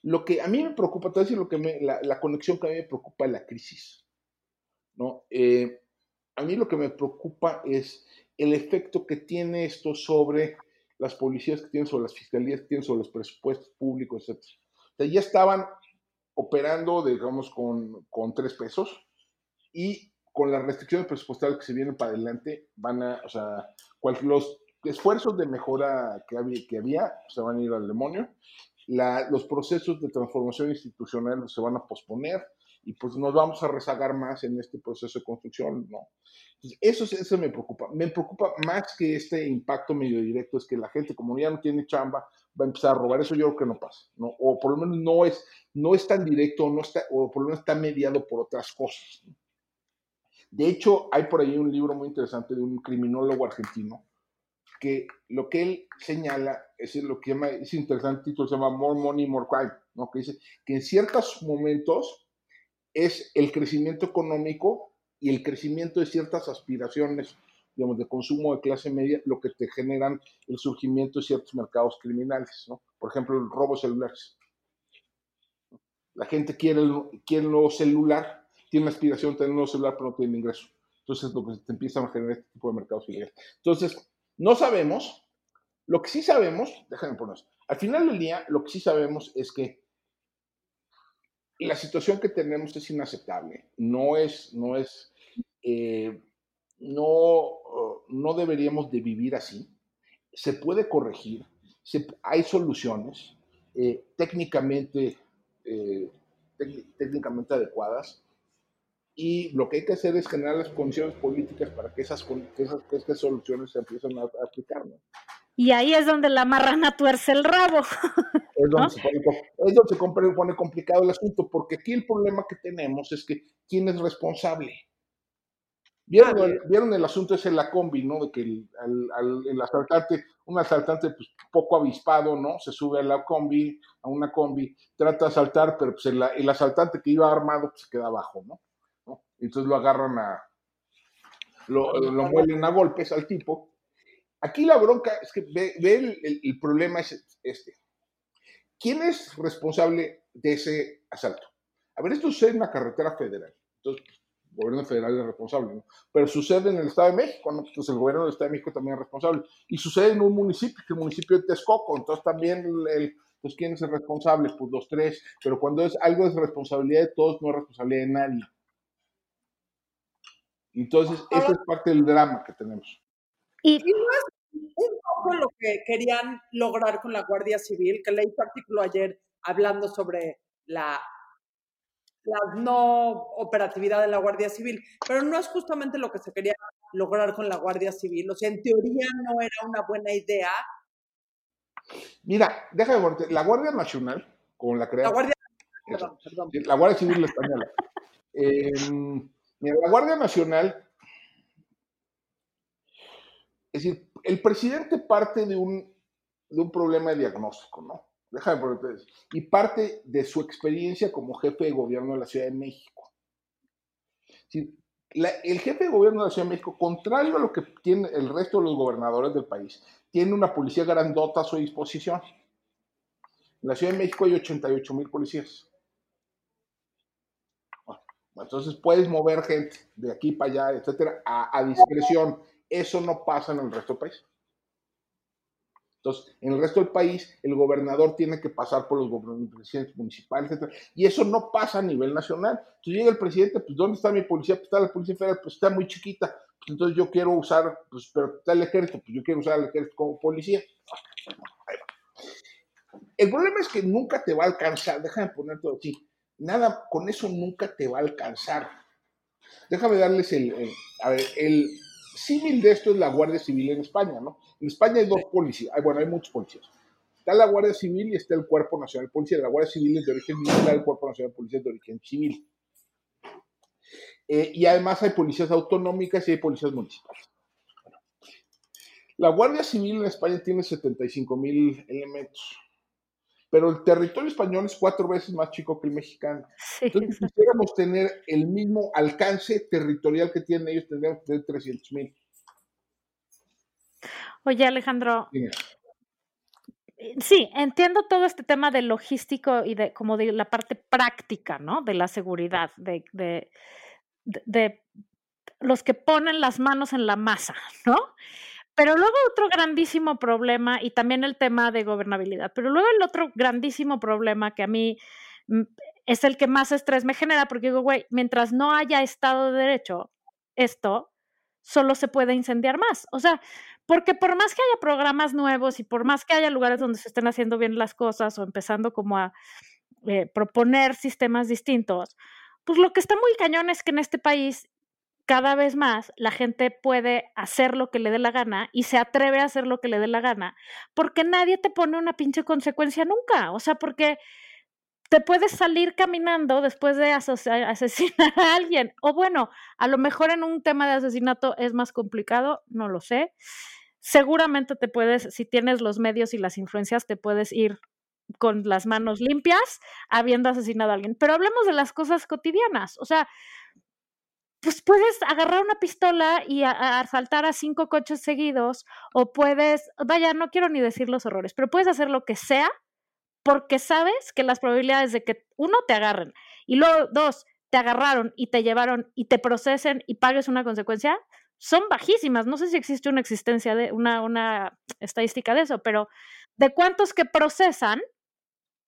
lo que a mí me preocupa, te voy a decir lo que me, la, la, conexión que a mí me preocupa es la crisis. ¿no? Eh, a mí lo que me preocupa es el efecto que tiene esto sobre las policías que tienen, sobre las fiscalías que tienen, sobre los presupuestos públicos, etc. O sea, ya estaban operando, digamos, con, con tres pesos y con las restricciones presupuestarias que se vienen para adelante, van a, o sea, cual, los esfuerzos de mejora que había, que había se van a ir al demonio, la, los procesos de transformación institucional se van a posponer y pues nos vamos a rezagar más en este proceso de construcción, ¿no? Entonces, eso, eso me preocupa. Me preocupa más que este impacto medio directo, es que la gente, como ya no tiene chamba, va a empezar a robar. Eso yo creo que no pasa, ¿no? O por lo menos no es, no es tan directo, no está, o por lo menos está mediado por otras cosas. ¿no? De hecho, hay por ahí un libro muy interesante de un criminólogo argentino que lo que él señala es lo que llama, es interesante título, se llama More Money, More Crime, ¿no? Que dice que en ciertos momentos es el crecimiento económico y el crecimiento de ciertas aspiraciones, digamos, de consumo de clase media, lo que te generan el surgimiento de ciertos mercados criminales, ¿no? Por ejemplo, el robo celulares. La gente quiere, quiere un nuevo celular, tiene la aspiración de tener un celular, pero no tiene ingreso. Entonces, lo que te empiezan a generar este tipo de mercados ilegales. Entonces, no sabemos. Lo que sí sabemos, déjenme poner al final del día, lo que sí sabemos es que la situación que tenemos es inaceptable. No es, no es, eh, no, no deberíamos de vivir así. Se puede corregir, se, hay soluciones eh, técnicamente, eh, técnicamente adecuadas. Y lo que hay que hacer es generar las condiciones políticas para que esas, que esas, que estas soluciones se empiecen a, a aplicar. ¿no? Y ahí es donde la marrana tuerce el rabo. Es donde, ¿no? se, pone, es donde se pone, pone complicado el asunto, porque aquí el problema que tenemos es que quién es responsable. ¿Vieron, el, vieron el asunto ese en la combi, ¿no? De que el, al- al- el asaltante, un asaltante pues, poco avispado, ¿no? Se sube a la combi, a una combi, trata de asaltar, pero pues el, el asaltante que iba armado pues, se queda abajo, ¿no? ¿No? Entonces lo agarran a, lo, lo muelen a golpes al tipo. Aquí la bronca es que ve, ve el, problema es este. ¿Quién es responsable de ese asalto? A ver, esto sucede en una carretera federal. Entonces, gobierno federal es responsable, ¿no? Pero sucede en el Estado de México, ¿no? Entonces el gobierno del Estado de México también es responsable. Y sucede en un municipio, que es el municipio de Texcoco. Entonces también, el, el- pues, ¿quién es el responsable? Pues los tres. Pero cuando es algo es responsabilidad de todos, no es responsabilidad de nadie. Entonces, ese es parte del drama que tenemos. Y Y no es un poco lo que querían lograr con la Guardia Civil, que leí tu artículo ayer hablando sobre la, la no operatividad de la Guardia Civil, pero no es justamente lo que se quería lograr con la Guardia Civil. O sea, en teoría no era una buena idea. Mira, déjame voltear. La Guardia Nacional, con la La creación. Guardia Eso. perdón, perdón. La Guardia Civil Española. Eh, mira, la Guardia Nacional, es decir, el presidente parte de un, de un problema de diagnóstico, ¿no? Déjame ponerte eso. Y parte de su experiencia como jefe de gobierno de la Ciudad de México. El jefe de gobierno de la Ciudad de México, contrario a lo que tiene el resto de los gobernadores del país, tiene una policía grandota a su disposición. En la Ciudad de México hay 88 mil policías. Entonces puedes mover gente de aquí para allá, etcétera, a discreción. Eso no pasa en el resto del país. Entonces, en el resto del país, el gobernador tiene que pasar por los presidentes municipales, etcétera. Y eso no pasa a nivel nacional. Entonces llega el presidente, pues ¿dónde está mi policía? Pues está la policía federal, pues está muy chiquita. Pues, entonces yo quiero usar, pues, pero está el ejército, pues yo quiero usar al ejército como policía. El problema es que nunca te va a alcanzar, déjame poner todo así, nada, con eso nunca te va a alcanzar. Déjame darles el- a ver, el símil de esto es la Guardia Civil en España, ¿no? En España hay dos policías, hay- bueno, hay muchos policías. Está la Guardia Civil y está el Cuerpo Nacional de Policía. La Guardia Civil es de origen militar, el Cuerpo Nacional de Policía es de origen civil. Eh, y además hay policías autonómicas y hay policías municipales. La Guardia Civil en España tiene 75 mil elementos, pero el territorio español es cuatro veces más chico que el mexicano. sí, Entonces, si quisiéramos tener el mismo alcance territorial que tienen ellos, tendríamos que tener 300 mil. oye Alejandro, eh, sí, entiendo todo este tema de logístico y de como de la parte práctica, ¿no? De la seguridad, de, de, de- de los que ponen las manos en la masa, ¿no? Pero luego otro grandísimo problema, y también el tema de gobernabilidad, pero luego el otro grandísimo problema que a mí mm, es el que más estrés me genera, porque digo, güey, mientras no haya Estado de Derecho, esto solo se puede incendiar más. O sea, porque por más que haya programas nuevos y por más que haya lugares donde se estén haciendo bien las cosas o empezando como a eh, proponer sistemas distintos, pues lo que está muy cañón es que en este país cada vez más la gente puede hacer lo que le dé la gana y se atreve a hacer lo que le dé la gana, porque nadie te pone una pinche consecuencia nunca. O sea, porque te puedes salir caminando después de asesinar a alguien. O bueno, a lo mejor en un tema de asesinato es más complicado, no lo sé. Seguramente te puedes, si tienes los medios y las influencias, te puedes ir con las manos limpias habiendo asesinado a alguien. Pero hablemos de las cosas cotidianas. O sea, pues puedes agarrar una pistola y asaltar a cinco coches seguidos o puedes, vaya, no quiero ni decir los horrores, pero puedes hacer lo que sea porque sabes que las probabilidades de que uno te agarren y luego dos te agarraron y te llevaron y te procesen y pagues una consecuencia son bajísimas. No sé si existe una existencia de una, una estadística de eso, pero de cuántos que procesan,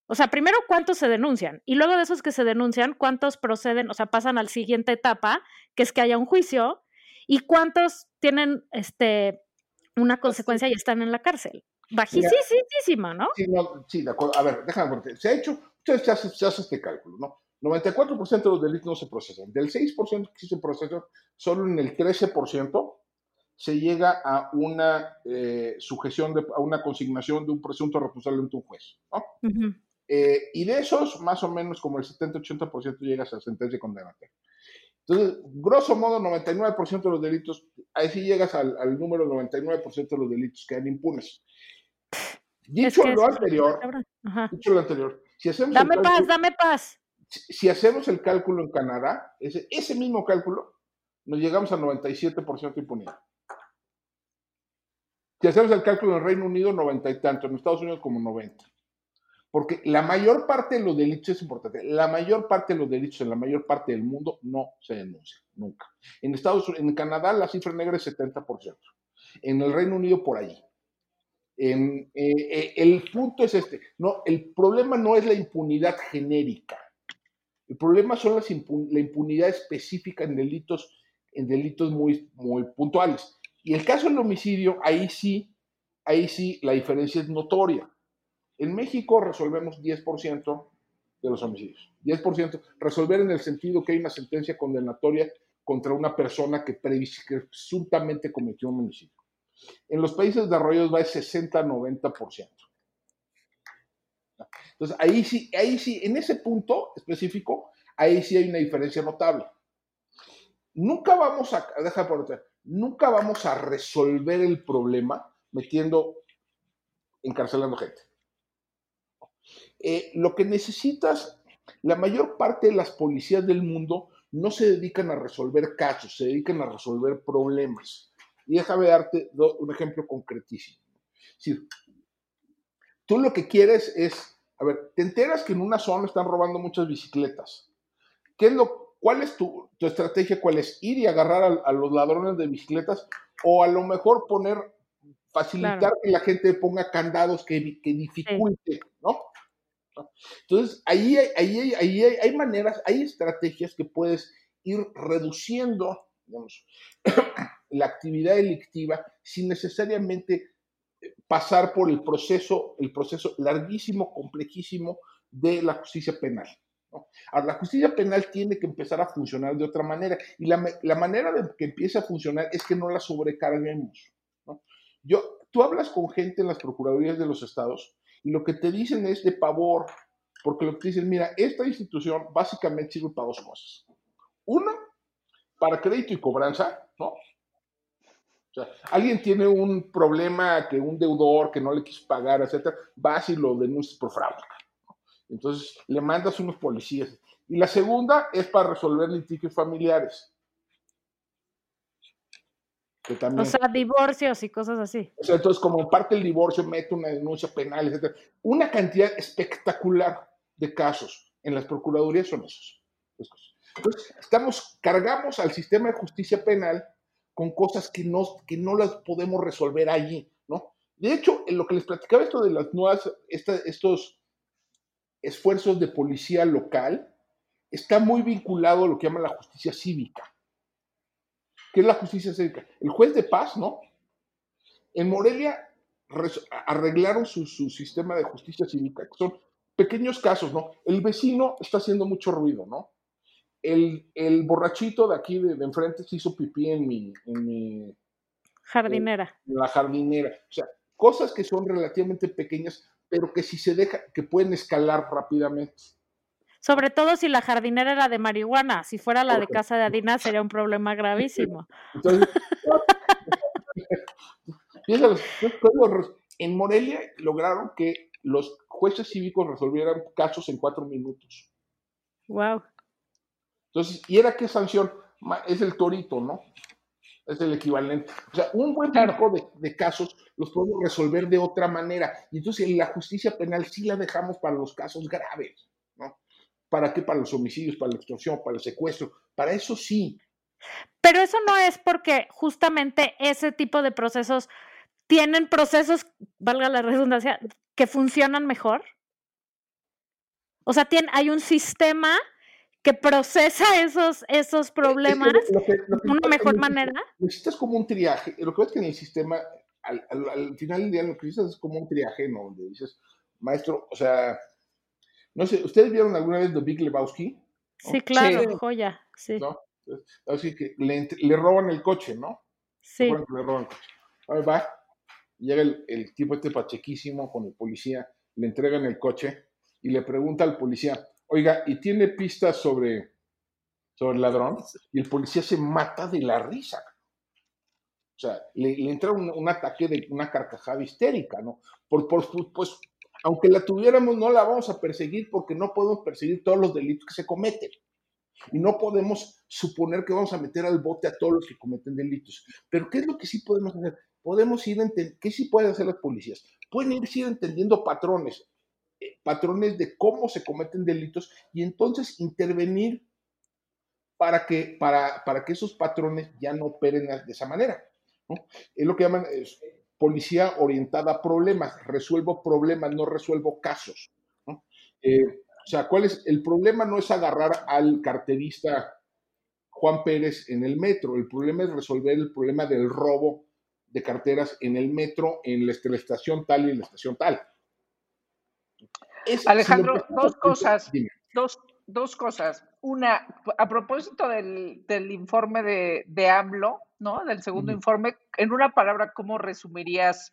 o sea, primero cuántos se denuncian y luego de esos que se denuncian, cuántos proceden, o sea, pasan a la siguiente etapa, que es que haya un juicio y cuántos tienen este una consecuencia y están en la cárcel. Bajísima, ¿no? Sí, no, sí, de acuerdo. A ver, déjame porque se ha hecho, ustedes se hace, se hace este cálculo, ¿no? 94% de los delitos no se procesan. Del 6% que sí se procesan, solo en el 13% se llega a una eh, sujeción, de, a una consignación de un presunto responsable ante un juez, ¿no? Ujú. Eh, y de esos, más o menos como el 70-80% llega a sentencia condenatoria. Entonces, grosso modo, 99% de los delitos, ahí sí llegas al, al número 99% de los delitos que quedan impunes. Dicho que lo anterior, dicho lo anterior, si hacemos, el Dame paz, cálculo, dame paz. si si hacemos el cálculo en Canadá, ese, ese mismo cálculo, nos llegamos al 97% de impunidad. Si hacemos el cálculo en el Reino Unido, 90 y tanto, en Estados Unidos como 90. Porque la mayor parte de los delitos, es importante, la mayor parte de los delitos en la mayor parte del mundo no se denuncian, nunca. En Estados en Canadá la cifra negra es 70%. En el Reino Unido por allí. En, eh, eh, el punto es este, no, el problema no es la impunidad genérica. El problema son las impu- la impunidad específica en delitos, en delitos muy, muy puntuales. Y el caso del homicidio, ahí sí, ahí sí la diferencia es notoria. En México resolvemos 10% de los homicidios. 10%. Resolver en el sentido que hay una sentencia condenatoria contra una persona que presuntamente cometió un homicidio. En los países desarrollados va de 60-90%. Entonces, ahí sí, ahí sí, en ese punto específico, ahí sí hay una diferencia notable. Nunca vamos a, deja por nunca vamos a resolver el problema metiendo, encarcelando gente. Eh, lo que necesitas, la mayor parte de las policías del mundo no se dedican a resolver casos, se dedican a resolver problemas. Y déjame darte un ejemplo concretísimo. Tú lo que quieres es, a ver, te enteras que en una zona están robando muchas bicicletas. ¿Qué es lo, ¿Cuál es tu, tu estrategia? ¿Cuál es? ¿Ir y agarrar a, a los ladrones de bicicletas? O a lo mejor poner, facilitar Claro. que la gente ponga candados que, que dificulte, ¿no? Entonces, ahí, hay, ahí, ahí maneras, hay estrategias que puedes ir reduciendo, la actividad delictiva sin necesariamente eh, pasar por el proceso, el proceso larguísimo, complejísimo de la justicia penal. Ahora, la justicia penal tiene que empezar a funcionar de otra manera y la, la manera de que empiece a funcionar es que no la sobrecarguemos. Yo, tú hablas con gente en las procuradurías de los estados y lo que te dicen es de pavor, porque lo que te dicen, mira, esta institución básicamente sirve para dos cosas. Una, para crédito y cobranza, ¿no? O sea, alguien tiene un problema que un deudor que no le quiso pagar, etcétera, vas y lo denuncias por fraude. Entonces, le mandas unos policías. Y la segunda es para resolver litigios familiares. Que también, O sea, divorcios y cosas así. o sea, entonces, como parte del divorcio, mete una denuncia penal, etcétera. Una cantidad espectacular de casos en las procuradurías son esos. Entonces, estamos, cargamos al sistema de justicia penal con cosas que no, que no las podemos resolver allí, ¿no? De hecho, en lo que les platicaba esto de las nuevas, esta- estos esfuerzos de policía local, está muy vinculado a lo que llaman la justicia cívica. ¿Qué es la justicia cívica? El juez de paz, ¿no? En Morelia arreglaron su, su sistema de justicia cívica, que son pequeños casos, ¿no? El vecino está haciendo mucho ruido, ¿no? El, el borrachito de aquí de, de enfrente se hizo pipí en mi, en mi Jardinera. en la jardinera. O sea, cosas que son relativamente pequeñas, pero que si se deja, que pueden escalar rápidamente. Sobre todo si la jardinera era de marihuana. Si fuera la de casa de Adina sería un problema gravísimo. Entonces, los- en Morelia lograron que los jueces cívicos resolvieran casos en cuatro minutos. Wow. Entonces, ¿y era qué sanción? Es el torito, ¿no? Es el equivalente. O sea, un buen tipo de, de casos los podemos resolver de otra manera. Y entonces la justicia penal sí la dejamos para los casos graves. ¿Para qué? Para los homicidios, para la extorsión, para el secuestro. Para eso sí. Pero eso no es porque justamente ese tipo de procesos tienen procesos, valga la redundancia, que funcionan mejor. O sea, tiene, hay un sistema que procesa esos, esos Es que problemas lo que- lo que de una mejor manera. Necesitas como un triaje. Lo que pasa es que en el sistema, al, al- al final del día, lo que necesitas es como un triaje, ¿no? Donde dices, maestro, o sea, no sé, ¿ustedes vieron alguna vez The Big Lebowski? Sí, claro, Sí. joya. Sí, Así que le, roban el coche, ¿no? ¿Se sí. le roban el coche? Va, llega el, el tipo este pachequísimo con el policía, le entregan el coche y le pregunta al policía, oiga, ¿y tiene pistas sobre, sobre el ladrón y el policía se mata de la risa. O sea, le, le entra un, un, ataque de una carcajada histérica, ¿no? Por, por, pues, aunque la tuviéramos, no la vamos a perseguir porque no podemos perseguir todos los delitos que se cometen. Y no podemos suponer que vamos a meter al bote a todos los que cometen delitos. Pero ¿qué es lo que sí podemos hacer? Podemos ir, ¿qué sí pueden hacer las policías? Pueden ir, ir entendiendo patrones, eh, patrones de cómo se cometen delitos y entonces intervenir para que, para, para que esos patrones ya no operen de esa manera. ¿no? Es lo que llaman policía orientada a problemas, resuelvo problemas, no resuelvo casos. ¿no? Eh, o sea, ¿cuál es? El problema no es agarrar al carterista Juan Pérez en el metro, el problema es resolver el problema del robo de carteras en el metro, en la, la estación tal y en la estación tal. Es, Alejandro, si dos cosas, dos, dos, cosas. Una, a propósito del, del informe de, de, AMLO, ¿no? Del segundo informe, en una palabra, ¿cómo resumirías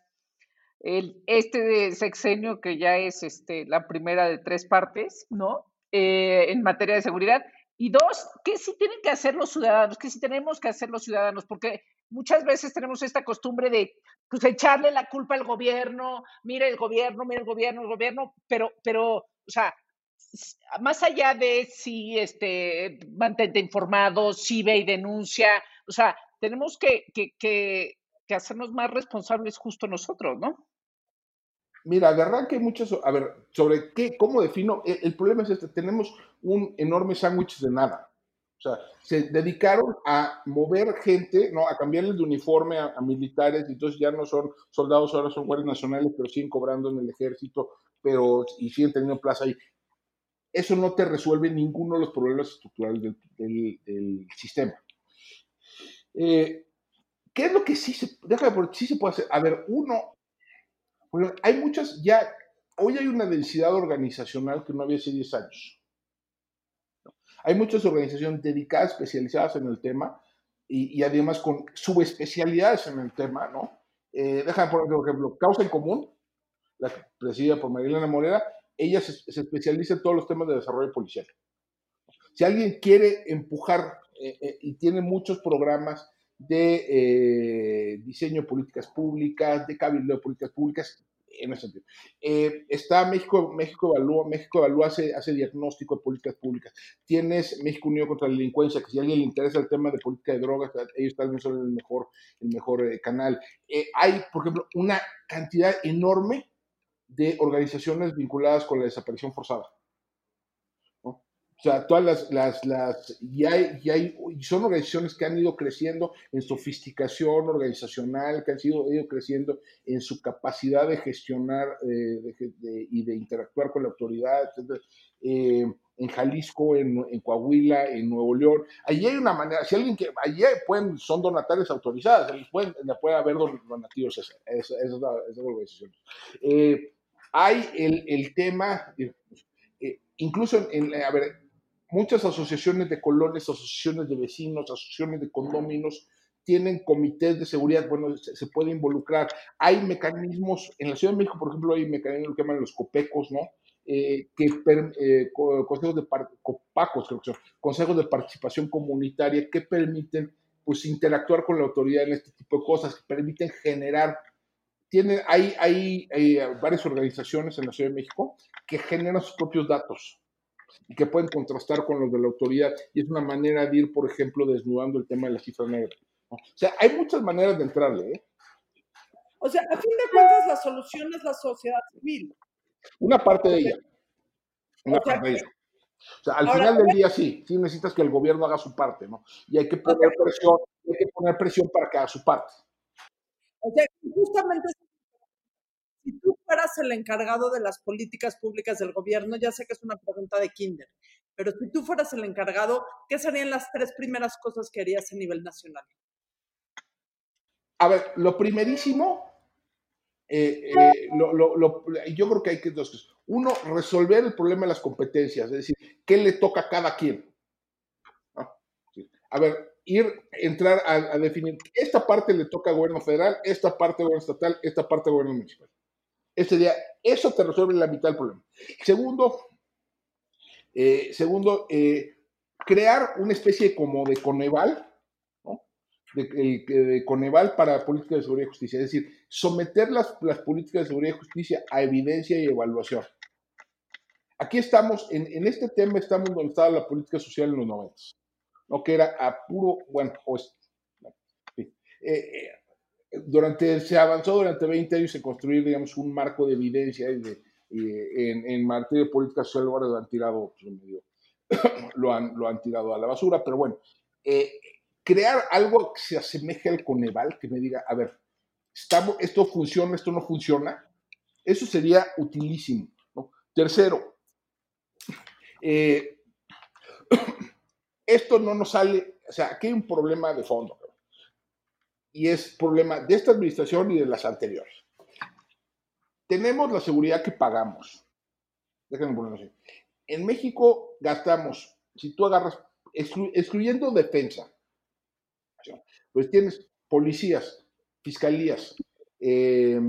el, este sexenio, que ya es este, la primera de tres partes, ¿no? Eh, en materia de seguridad. Y dos, ¿qué sí tienen que hacer los ciudadanos? ¿Qué sí tenemos que hacer los ciudadanos? Porque muchas veces tenemos esta costumbre de pues, echarle la culpa al gobierno, mire el gobierno, mire el gobierno, el gobierno, pero, pero, o sea, más allá de si este, mantente informado, si ve y denuncia, o sea, tenemos que, que, que, que hacernos más responsables justo nosotros, ¿no? Mira, de arranque hay muchas, a ver, sobre qué, cómo defino, el, el problema es este, tenemos un enorme sándwich de nada. O sea, se dedicaron a mover gente, ¿no? A cambiarles de uniforme a, a, militares, y entonces ya no son soldados, ahora son guardias nacionales, pero siguen cobrando en el ejército, pero y siguen teniendo plaza ahí. Eso no te resuelve ninguno de los problemas estructurales del, sistema. Eh, ¿Qué es lo que sí se, déjame, sí se puede hacer? A ver, uno, bueno, hay muchas, ya, hoy hay una densidad organizacional que no había hace 10 años. Hay muchas organizaciones dedicadas, especializadas en el tema y, y además con subespecialidades en el tema, ¿no? Eh, déjame poner, por ejemplo, Causa en Común, la presidida por Marilena Morera, ella se, se, especializa en todos los temas de desarrollo policial. Si alguien quiere empujar eh, eh, y tiene muchos programas de eh, diseño de políticas públicas, de cabildo de políticas públicas, en ese sentido. Está México, México Evalúa, México Evalúa hace, diagnóstico de políticas públicas. Tienes México Unido contra la Delincuencia, que si a alguien le interesa el tema de política de drogas, ellos vez son el mejor, el mejor canal. Hay, por ejemplo, una cantidad enorme de organizaciones vinculadas con la desaparición forzada. O sea, todas las, las, las y, hay, y, hay, y son organizaciones que han ido creciendo en sofisticación organizacional, que han sido, ido creciendo en su capacidad de gestionar eh, de, de, y de interactuar con la autoridad, etc. Eh, en Jalisco, en, en, Coahuila, en Nuevo León. Allí hay una manera, si alguien que, allí pueden, son donatarias autorizadas, pueden, puede haber donativos esas, esas, esas organizaciones. Eh, hay el, el tema, eh, incluso en, a ver, muchas asociaciones de colonias, asociaciones de vecinos, asociaciones de condóminos tienen comités de seguridad, bueno, se, puede involucrar. Hay mecanismos, en la Ciudad de México, por ejemplo, hay mecanismos que llaman los copecos, ¿no? Eh, que eh, consejos de copacos, creo que son, consejos de participación comunitaria que permiten pues interactuar con la autoridad en este tipo de cosas, que permiten generar tiene, hay, hay, hay varias organizaciones en la Ciudad de México que generan sus propios datos y que pueden contrastar con los de la autoridad. Y es una manera de ir, por ejemplo, desnudando el tema de la cifra negra. ¿no? O sea, hay muchas maneras de entrarle. ¿eh? O sea, a fin de cuentas, la solución es la sociedad civil. Una parte de ella. Una o sea, parte de ella. O sea, al Ahora, final del día sí, sí necesitas que el gobierno haga su parte, ¿no? Y hay que poner okay. presión, hay que poner presión para que haga su parte. O sea, justamente si tú fueras el encargado de las políticas públicas del gobierno, ya sé que es una pregunta de kinder, pero si tú fueras el encargado, ¿qué serían las tres primeras cosas que harías a nivel nacional? A ver, lo primerísimo, eh, eh, lo, lo, yo creo que hay que dos cosas. Uno, resolver el problema de las competencias, es decir, ¿qué le toca a cada quien? A ver, ir, entrar a, a, definir, esta parte le toca al gobierno federal, esta parte al gobierno estatal, esta parte al gobierno municipal. Este día, eso te resuelve la mitad del problema. Segundo, eh, segundo eh, crear una especie como de Coneval, ¿no? De, el- de Coneval para políticas de seguridad y justicia, es decir, someter las, las políticas de seguridad y justicia a evidencia y evaluación. Aquí estamos, en, en este tema estamos donde estaba la política social en los 90, ¿no? que era a puro, bueno, pues, sí. Eh, eh, durante, se avanzó durante 20 años en construir, digamos, un marco de evidencia y en, en materia de política social, ahora lo han tirado, pues, lo, han, lo han tirado a la basura, pero bueno, eh, crear algo que se asemeje al Coneval, que me diga, a ver, estamos, esto funciona, esto no funciona, eso sería utilísimo. Tercero, eh, esto no nos sale, o sea, aquí hay un problema de fondo. Y es problema de esta administración y de las anteriores. Tenemos la seguridad que pagamos. Déjenme ponerlo así. En México gastamos, si tú agarras, exclu- excluyendo defensa, pues tienes policías, fiscalías, eh,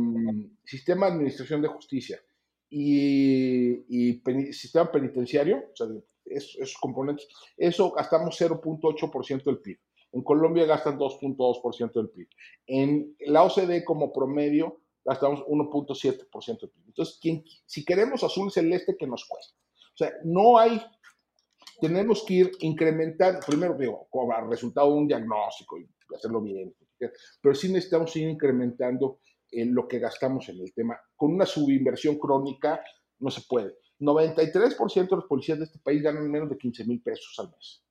sistema de administración de justicia y, y sistema penitenciario, o sea, es- esos componentes, eso gastamos 0.8% del PIB. En Colombia gastan 2.2% del PIB. En la OCDE como promedio gastamos 1.7% del PIB. Entonces, ¿quién- si queremos azul celeste, que nos cuesta? O sea, no hay, tenemos que ir incrementando, primero digo, como resultado de un diagnóstico y hacerlo bien, pero sí necesitamos ir incrementando en lo que gastamos en el tema. Con una subinversión crónica no se puede. 93% de los policías de este país ganan menos de 15 mil pesos al mes.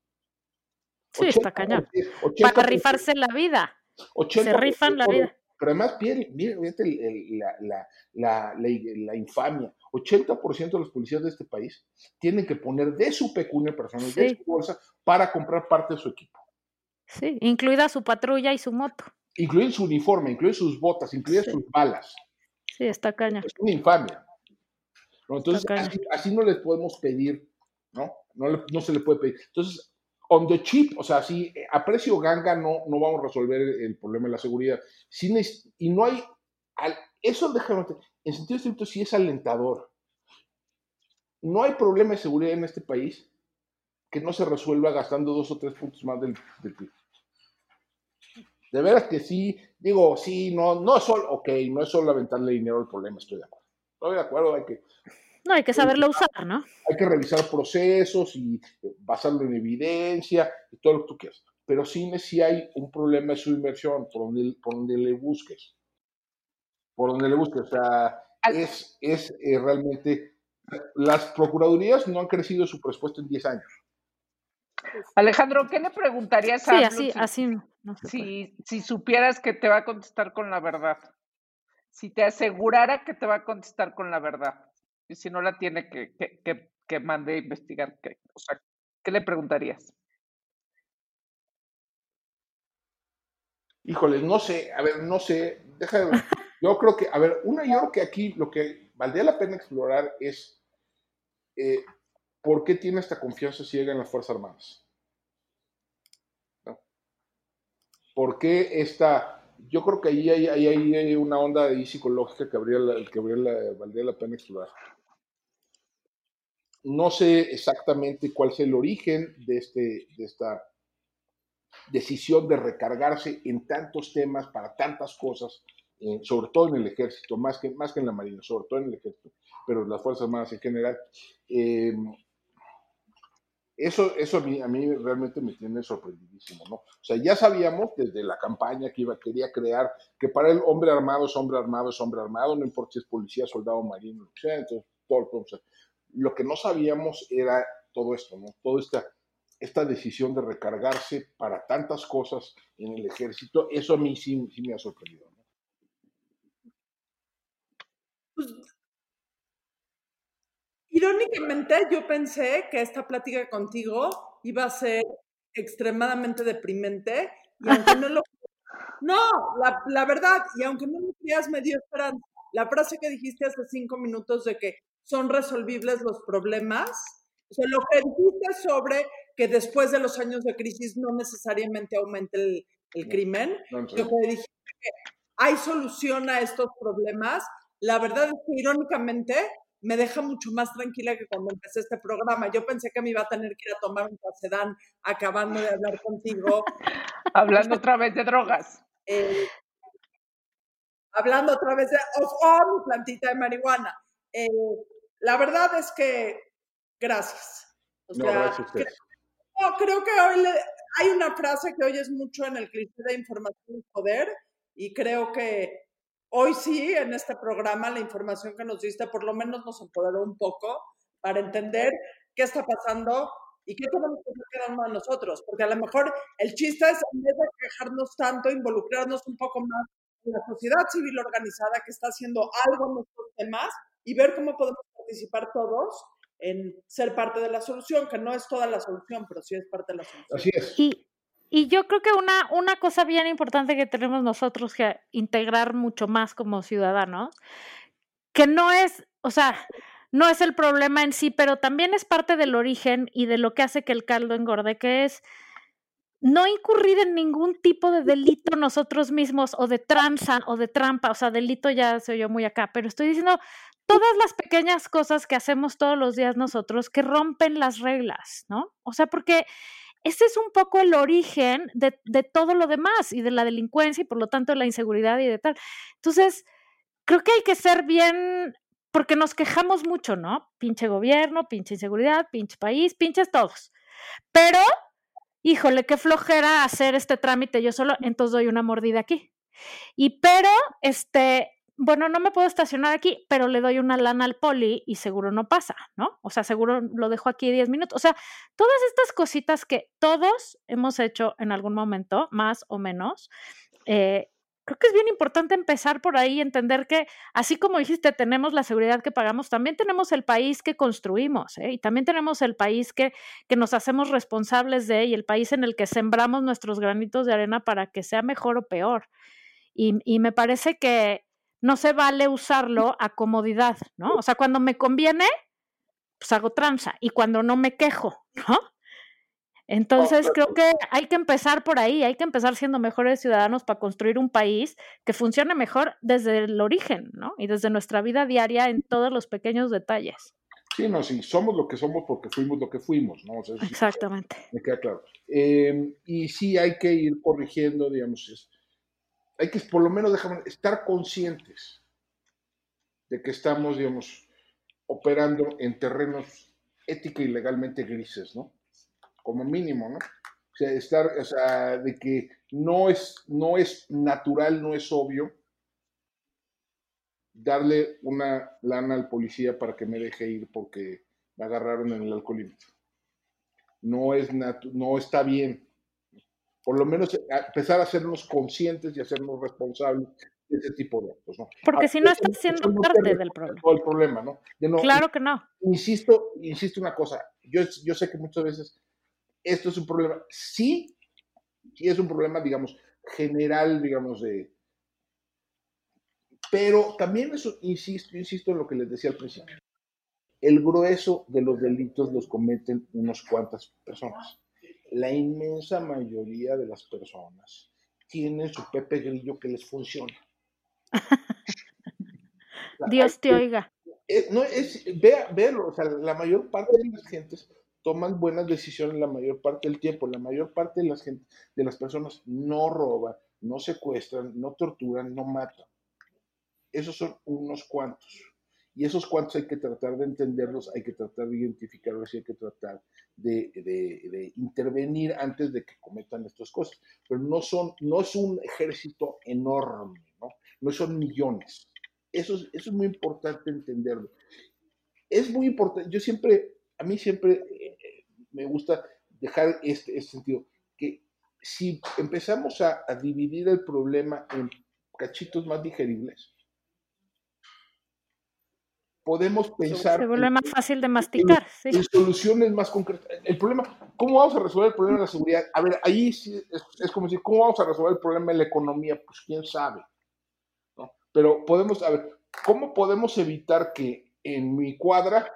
Sí, está cañón. 80%, Para rifarse la vida. 80%, Se rifan la vida. Pero además, mire, mire, fíjate el- el- la, la, la, la- infamia. 80% de los policías de este país tienen que poner de su pecunia personal, de su bolsa, para comprar parte de su equipo. Sí, incluida su patrulla y su moto. Incluyen su uniforme, incluyen sus botas, incluyen Sí. sus balas. Sí, está cañón. Es una infamia. Entonces, así, así no les podemos pedir, ¿no? No, no se le puede pedir. Entonces, on the chip, o sea, sí, eh, a precio ganga no, no vamos a resolver el, problema de la seguridad. Neces- y no hay, eso déjame, en sentido estricto sí es alentador. No hay problema de seguridad en este país que no se resuelva gastando dos o tres puntos más del, del PIB. De veras que sí, digo, sí, no, no es solo, ok, no es solo aventarle dinero al problema, estoy de acuerdo. Estoy de acuerdo, hay que, No, hay que saberlo usar, ¿no? hay que revisar procesos y eh, basarlo en evidencia y todo lo que tú quieras. Pero sí, sí hay un problema de su inversión, por donde, por donde le busques. Por donde le busques. O sea, es, es eh, realmente. Las procuradurías no han crecido su presupuesto en 10 años. Alejandro, ¿qué le preguntarías Sí, a AMLO así, si- así no, si, si supieras que te va a contestar con la verdad? Si te asegurara que te va a contestar con la verdad. Y si no la tiene, que, que, que, mande a investigar. Que, o sea, ¿qué le preguntarías? Híjole, no sé, a ver, no sé, deja de ver. Yo creo que, a ver, una, yo creo que aquí lo que valdría la pena explorar es eh, por qué tiene esta confianza ciega en las Fuerzas Armadas. ¿No? ¿Por qué esta, yo creo que ahí hay, ahí hay- una onda ahí psicológica que, habría que habría la- valdría la pena explorar. No sé exactamente cuál es el origen de, este, de esta decisión de recargarse en tantos temas para tantas cosas, eh, sobre todo en el ejército, más que, más que en la marina, sobre todo en el ejército, pero en las Fuerzas Armadas en general. Eh, eso, eso a, mí, realmente me tiene sorprendidísimo, ¿no? O sea, ya sabíamos desde la campaña que iba, quería crear que para el hombre armado es hombre armado, es hombre armado, no importa si es policía, soldado, marino, lo entonces todo. Lo que no sabíamos era todo esto, ¿no? Toda esta, esta decisión de recargarse para tantas cosas en el ejército, eso a mí sí, sí me ha sorprendido. ¿no? Pues, irónicamente, yo pensé que esta plática contigo iba a ser extremadamente deprimente y aunque no lo... No, la, la verdad, y aunque no lo creas, me dio esperanza. La frase que dijiste hace cinco minutos de que son resolvibles los problemas, o sea, lo que dijiste sobre que después de los años de crisis no necesariamente aumente el, el crimen, No, no sé. lo que dijiste que hay solución a estos problemas, la verdad es que irónicamente me deja mucho más tranquila que cuando empecé este programa. Yo pensé que me iba a tener que ir a tomar un pacedán acabando de hablar contigo. Hablando otra vez de drogas. Eh, hablando otra vez de oh, mi plantita de marihuana. Eh, la verdad es que gracias. no, gracias creo, no, creo que hoy le, hay una frase que oyes mucho en el cliché de información y poder y creo que hoy sí, en este programa, la información que nos diste por lo menos nos empoderó un poco para entender qué está pasando y qué tenemos que hacer cada uno de nosotros. Porque a lo mejor el chiste es, en vez de quejarnos tanto, involucrarnos un poco más en la sociedad civil organizada que está haciendo algo en nuestros temas y ver cómo podemos participar todos en ser parte de la solución, que no es toda la solución, pero sí es parte de la solución. Así es. Y, y yo creo que una, una cosa bien importante que tenemos nosotros que integrar mucho más como ciudadanos, que no es, o sea, no es el problema en sí, pero también es parte del origen y de lo que hace que el caldo engorde, que es no incurrir en ningún tipo de delito nosotros mismos o de tranza o de trampa, o sea, delito ya se oyó muy acá, pero estoy diciendo todas las pequeñas cosas que hacemos todos los días nosotros que rompen las reglas, ¿no? O sea, porque ese es un poco el origen de, de, todo lo demás y de la delincuencia y por lo tanto de la inseguridad y de tal. Entonces, creo que hay que ser bien, porque nos quejamos mucho, ¿no? Pinche gobierno, pinche inseguridad, pinche país, pinches todos. Pero, híjole, qué flojera hacer este trámite yo solo, entonces doy una mordida aquí. Y pero, este, bueno, no me puedo estacionar aquí, pero le doy una lana al poli y seguro no pasa, ¿no? O sea, seguro lo dejo aquí 10 minutos. O sea, todas estas cositas que todos hemos hecho en algún momento, más o menos, eh, creo que es bien importante empezar por ahí, entender que así como dijiste, tenemos la seguridad que pagamos, también tenemos el país que construimos, ¿eh? y también tenemos el país que, que nos hacemos responsables de, y el país en el que sembramos nuestros granitos de arena para que sea mejor o peor. Y, y me parece que no se vale usarlo a comodidad, ¿no? O sea, cuando me conviene, pues hago tranza y cuando no me quejo, ¿no? Entonces creo que hay que empezar por ahí, hay que empezar siendo mejores ciudadanos para construir un país que funcione mejor desde el origen, ¿no? Y desde nuestra vida diaria en todos los pequeños detalles. Sí, no, sí, somos lo que somos porque fuimos lo que fuimos, ¿no? O sea, Exactamente. Me queda claro. Eh, y sí hay que ir corrigiendo, digamos, hay que por lo menos dejar, estar conscientes de que estamos, digamos, operando en terrenos ética y legalmente grises, ¿no? Como mínimo, ¿no? O sea, estar, o sea, de que no es, no es natural, no es obvio darle una lana al policía para que me deje ir porque me agarraron en el alcoholímetro. No es no está bien por lo menos eh, empezar a hacernos conscientes y hacernos responsables de ese tipo de actos. ¿no? Porque si no estás siendo parte del problema. Todo el problema, ¿no? claro que no. Insisto, insisto una cosa, yo, yo sé que muchas veces esto es un problema, sí, sí es un problema, digamos, general, digamos, de... Pero también eso, insisto, insisto en lo que les decía al principio. El grueso de los delitos los cometen unas cuantas personas la inmensa mayoría de las personas tienen su Pepe Grillo que les funciona. Dios te oiga. Eh, no, es, vea, véalo, o sea, la mayor parte de las gentes toman buenas decisiones la mayor parte del tiempo, la mayor parte de las, gente, de las personas no roban, no secuestran, no torturan, no matan. Esos son unos cuantos. Y esos cuantos hay que tratar de entenderlos, hay que tratar de identificarlos y hay que tratar de, intervenir antes de que cometan estas cosas. Pero no, son, no es un ejército enorme, ¿no? No son millones. Eso es, eso es muy importante entenderlo. Es muy importante, yo siempre, a mí siempre eh, me gusta dejar este, este, sentido, que si empezamos a, a dividir el problema en cachitos más digeribles, podemos pensar. Se vuelve más fácil de masticar. En, sí. soluciones más concretas. El problema, ¿cómo vamos a resolver el problema de la seguridad? A ver, ahí sí es, como decir, ¿cómo vamos a resolver el problema de la economía? Pues quién sabe. ¿no? Pero podemos, a ver, ¿cómo podemos evitar que en mi cuadra,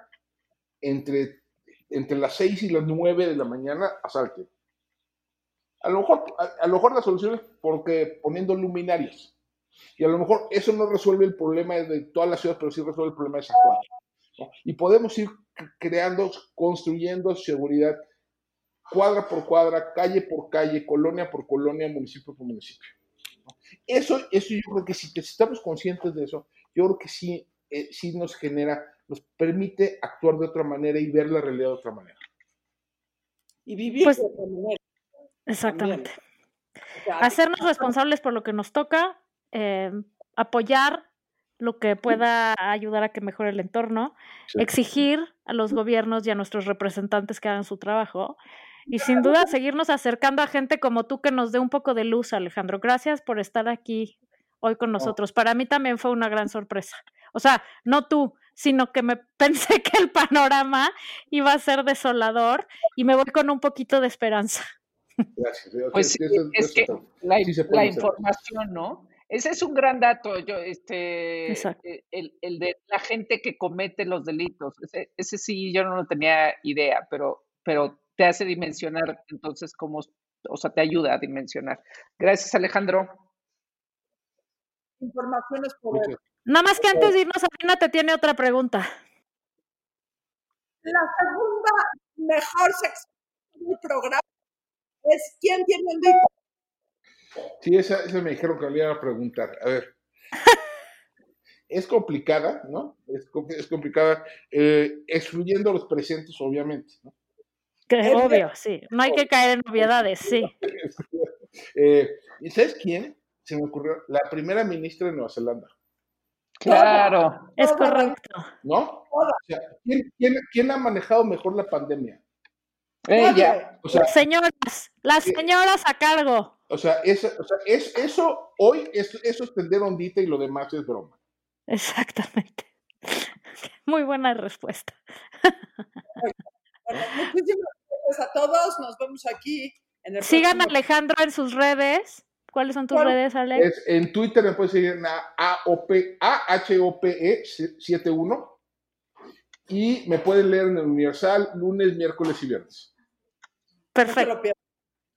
entre, entre las 6 y las 9 de la mañana, asalte? A lo mejor, a, a lo mejor la solución es porque poniendo luminarias. Y a lo mejor eso no resuelve el problema de toda la ciudad, pero sí resuelve el problema de esa cuadra. ¿no? Y podemos ir creando, construyendo seguridad cuadra por cuadra, calle por calle, colonia por colonia, municipio por municipio. ¿no? Eso, eso yo creo que si estamos conscientes de eso, yo creo que sí, eh, sí nos genera, nos permite actuar de otra manera y ver la realidad de otra manera. Y vivir Pues- de otra manera. Exactamente. O sea, Hacernos responsables por lo que nos toca, eh, apoyar lo que pueda ayudar a que mejore el entorno, Sí. exigir a los gobiernos y a nuestros representantes que hagan su trabajo y sin duda seguirnos acercando a gente como tú que nos dé un poco de luz, Alejandro. Gracias por estar aquí hoy con nosotros. Para mí también fue una gran sorpresa. O sea, no tú, sino que me pensé que el panorama iba a ser desolador y me voy con un poquito de esperanza. Gracias. Pues sí, es que la, información, ¿no? Ese es un gran dato, yo, este, eh, el, el de la gente que comete los delitos. Ese, ese sí, yo no lo tenía idea, pero, pero te hace dimensionar, entonces, cómo, o sea, te ayuda a dimensionar. Gracias, Alejandro. información es poder. Nada más que antes de irnos, Adina te tiene otra pregunta. La segunda mejor sección del programa es ¿quién tiene el? Sí, esa, esa me dijeron que le iba a preguntar. A ver. Es complicada, ¿no? Es, com- es complicada, eh, excluyendo los presentes, obviamente. ¿no? Que Es obvio, sí. No hay que caer en obviedades, sí. Eh, ¿Y sabes quién? Se me ocurrió, la primera ministra de Nueva Zelanda, Claro. Es correcto. ¿no? O sea, ¿quién, quién, quién ha manejado mejor la pandemia? Ella. O sea, Las señoras, las Sí. señoras a cargo. O sea, esa- o sea, es, eso hoy, es, eso es tender ondita y lo demás es broma. Exactamente. Muy buena respuesta. Bueno, muchísimas gracias a todos. Nos vemos aquí en el Sigan a Alejandro en sus redes. ¿Cuáles son tus redes, Ale? Es, en Twitter me puedes seguir en AOP, AHOPE 71 y me pueden leer en el Universal lunes, miércoles y viernes. Perfecto.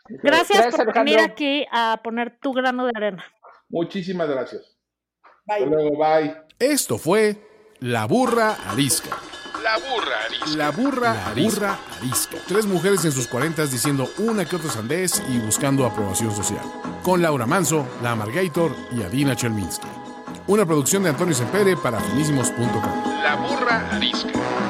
Gracias, Gracias, por venir aquí a poner tu grano de arena. Muchísimas gracias. Bye. Hasta luego, bye. Esto fue La Burra Arisca. La burra arisca. La burra, arisca. arisca. Tres mujeres en sus cuarentas diciendo una que otra sandez y buscando aprobación social. Con Laura Manso, La Amargator y Adina Chelminsky. Una producción de Antonio Sempere para finísimos.com. La burra arisca.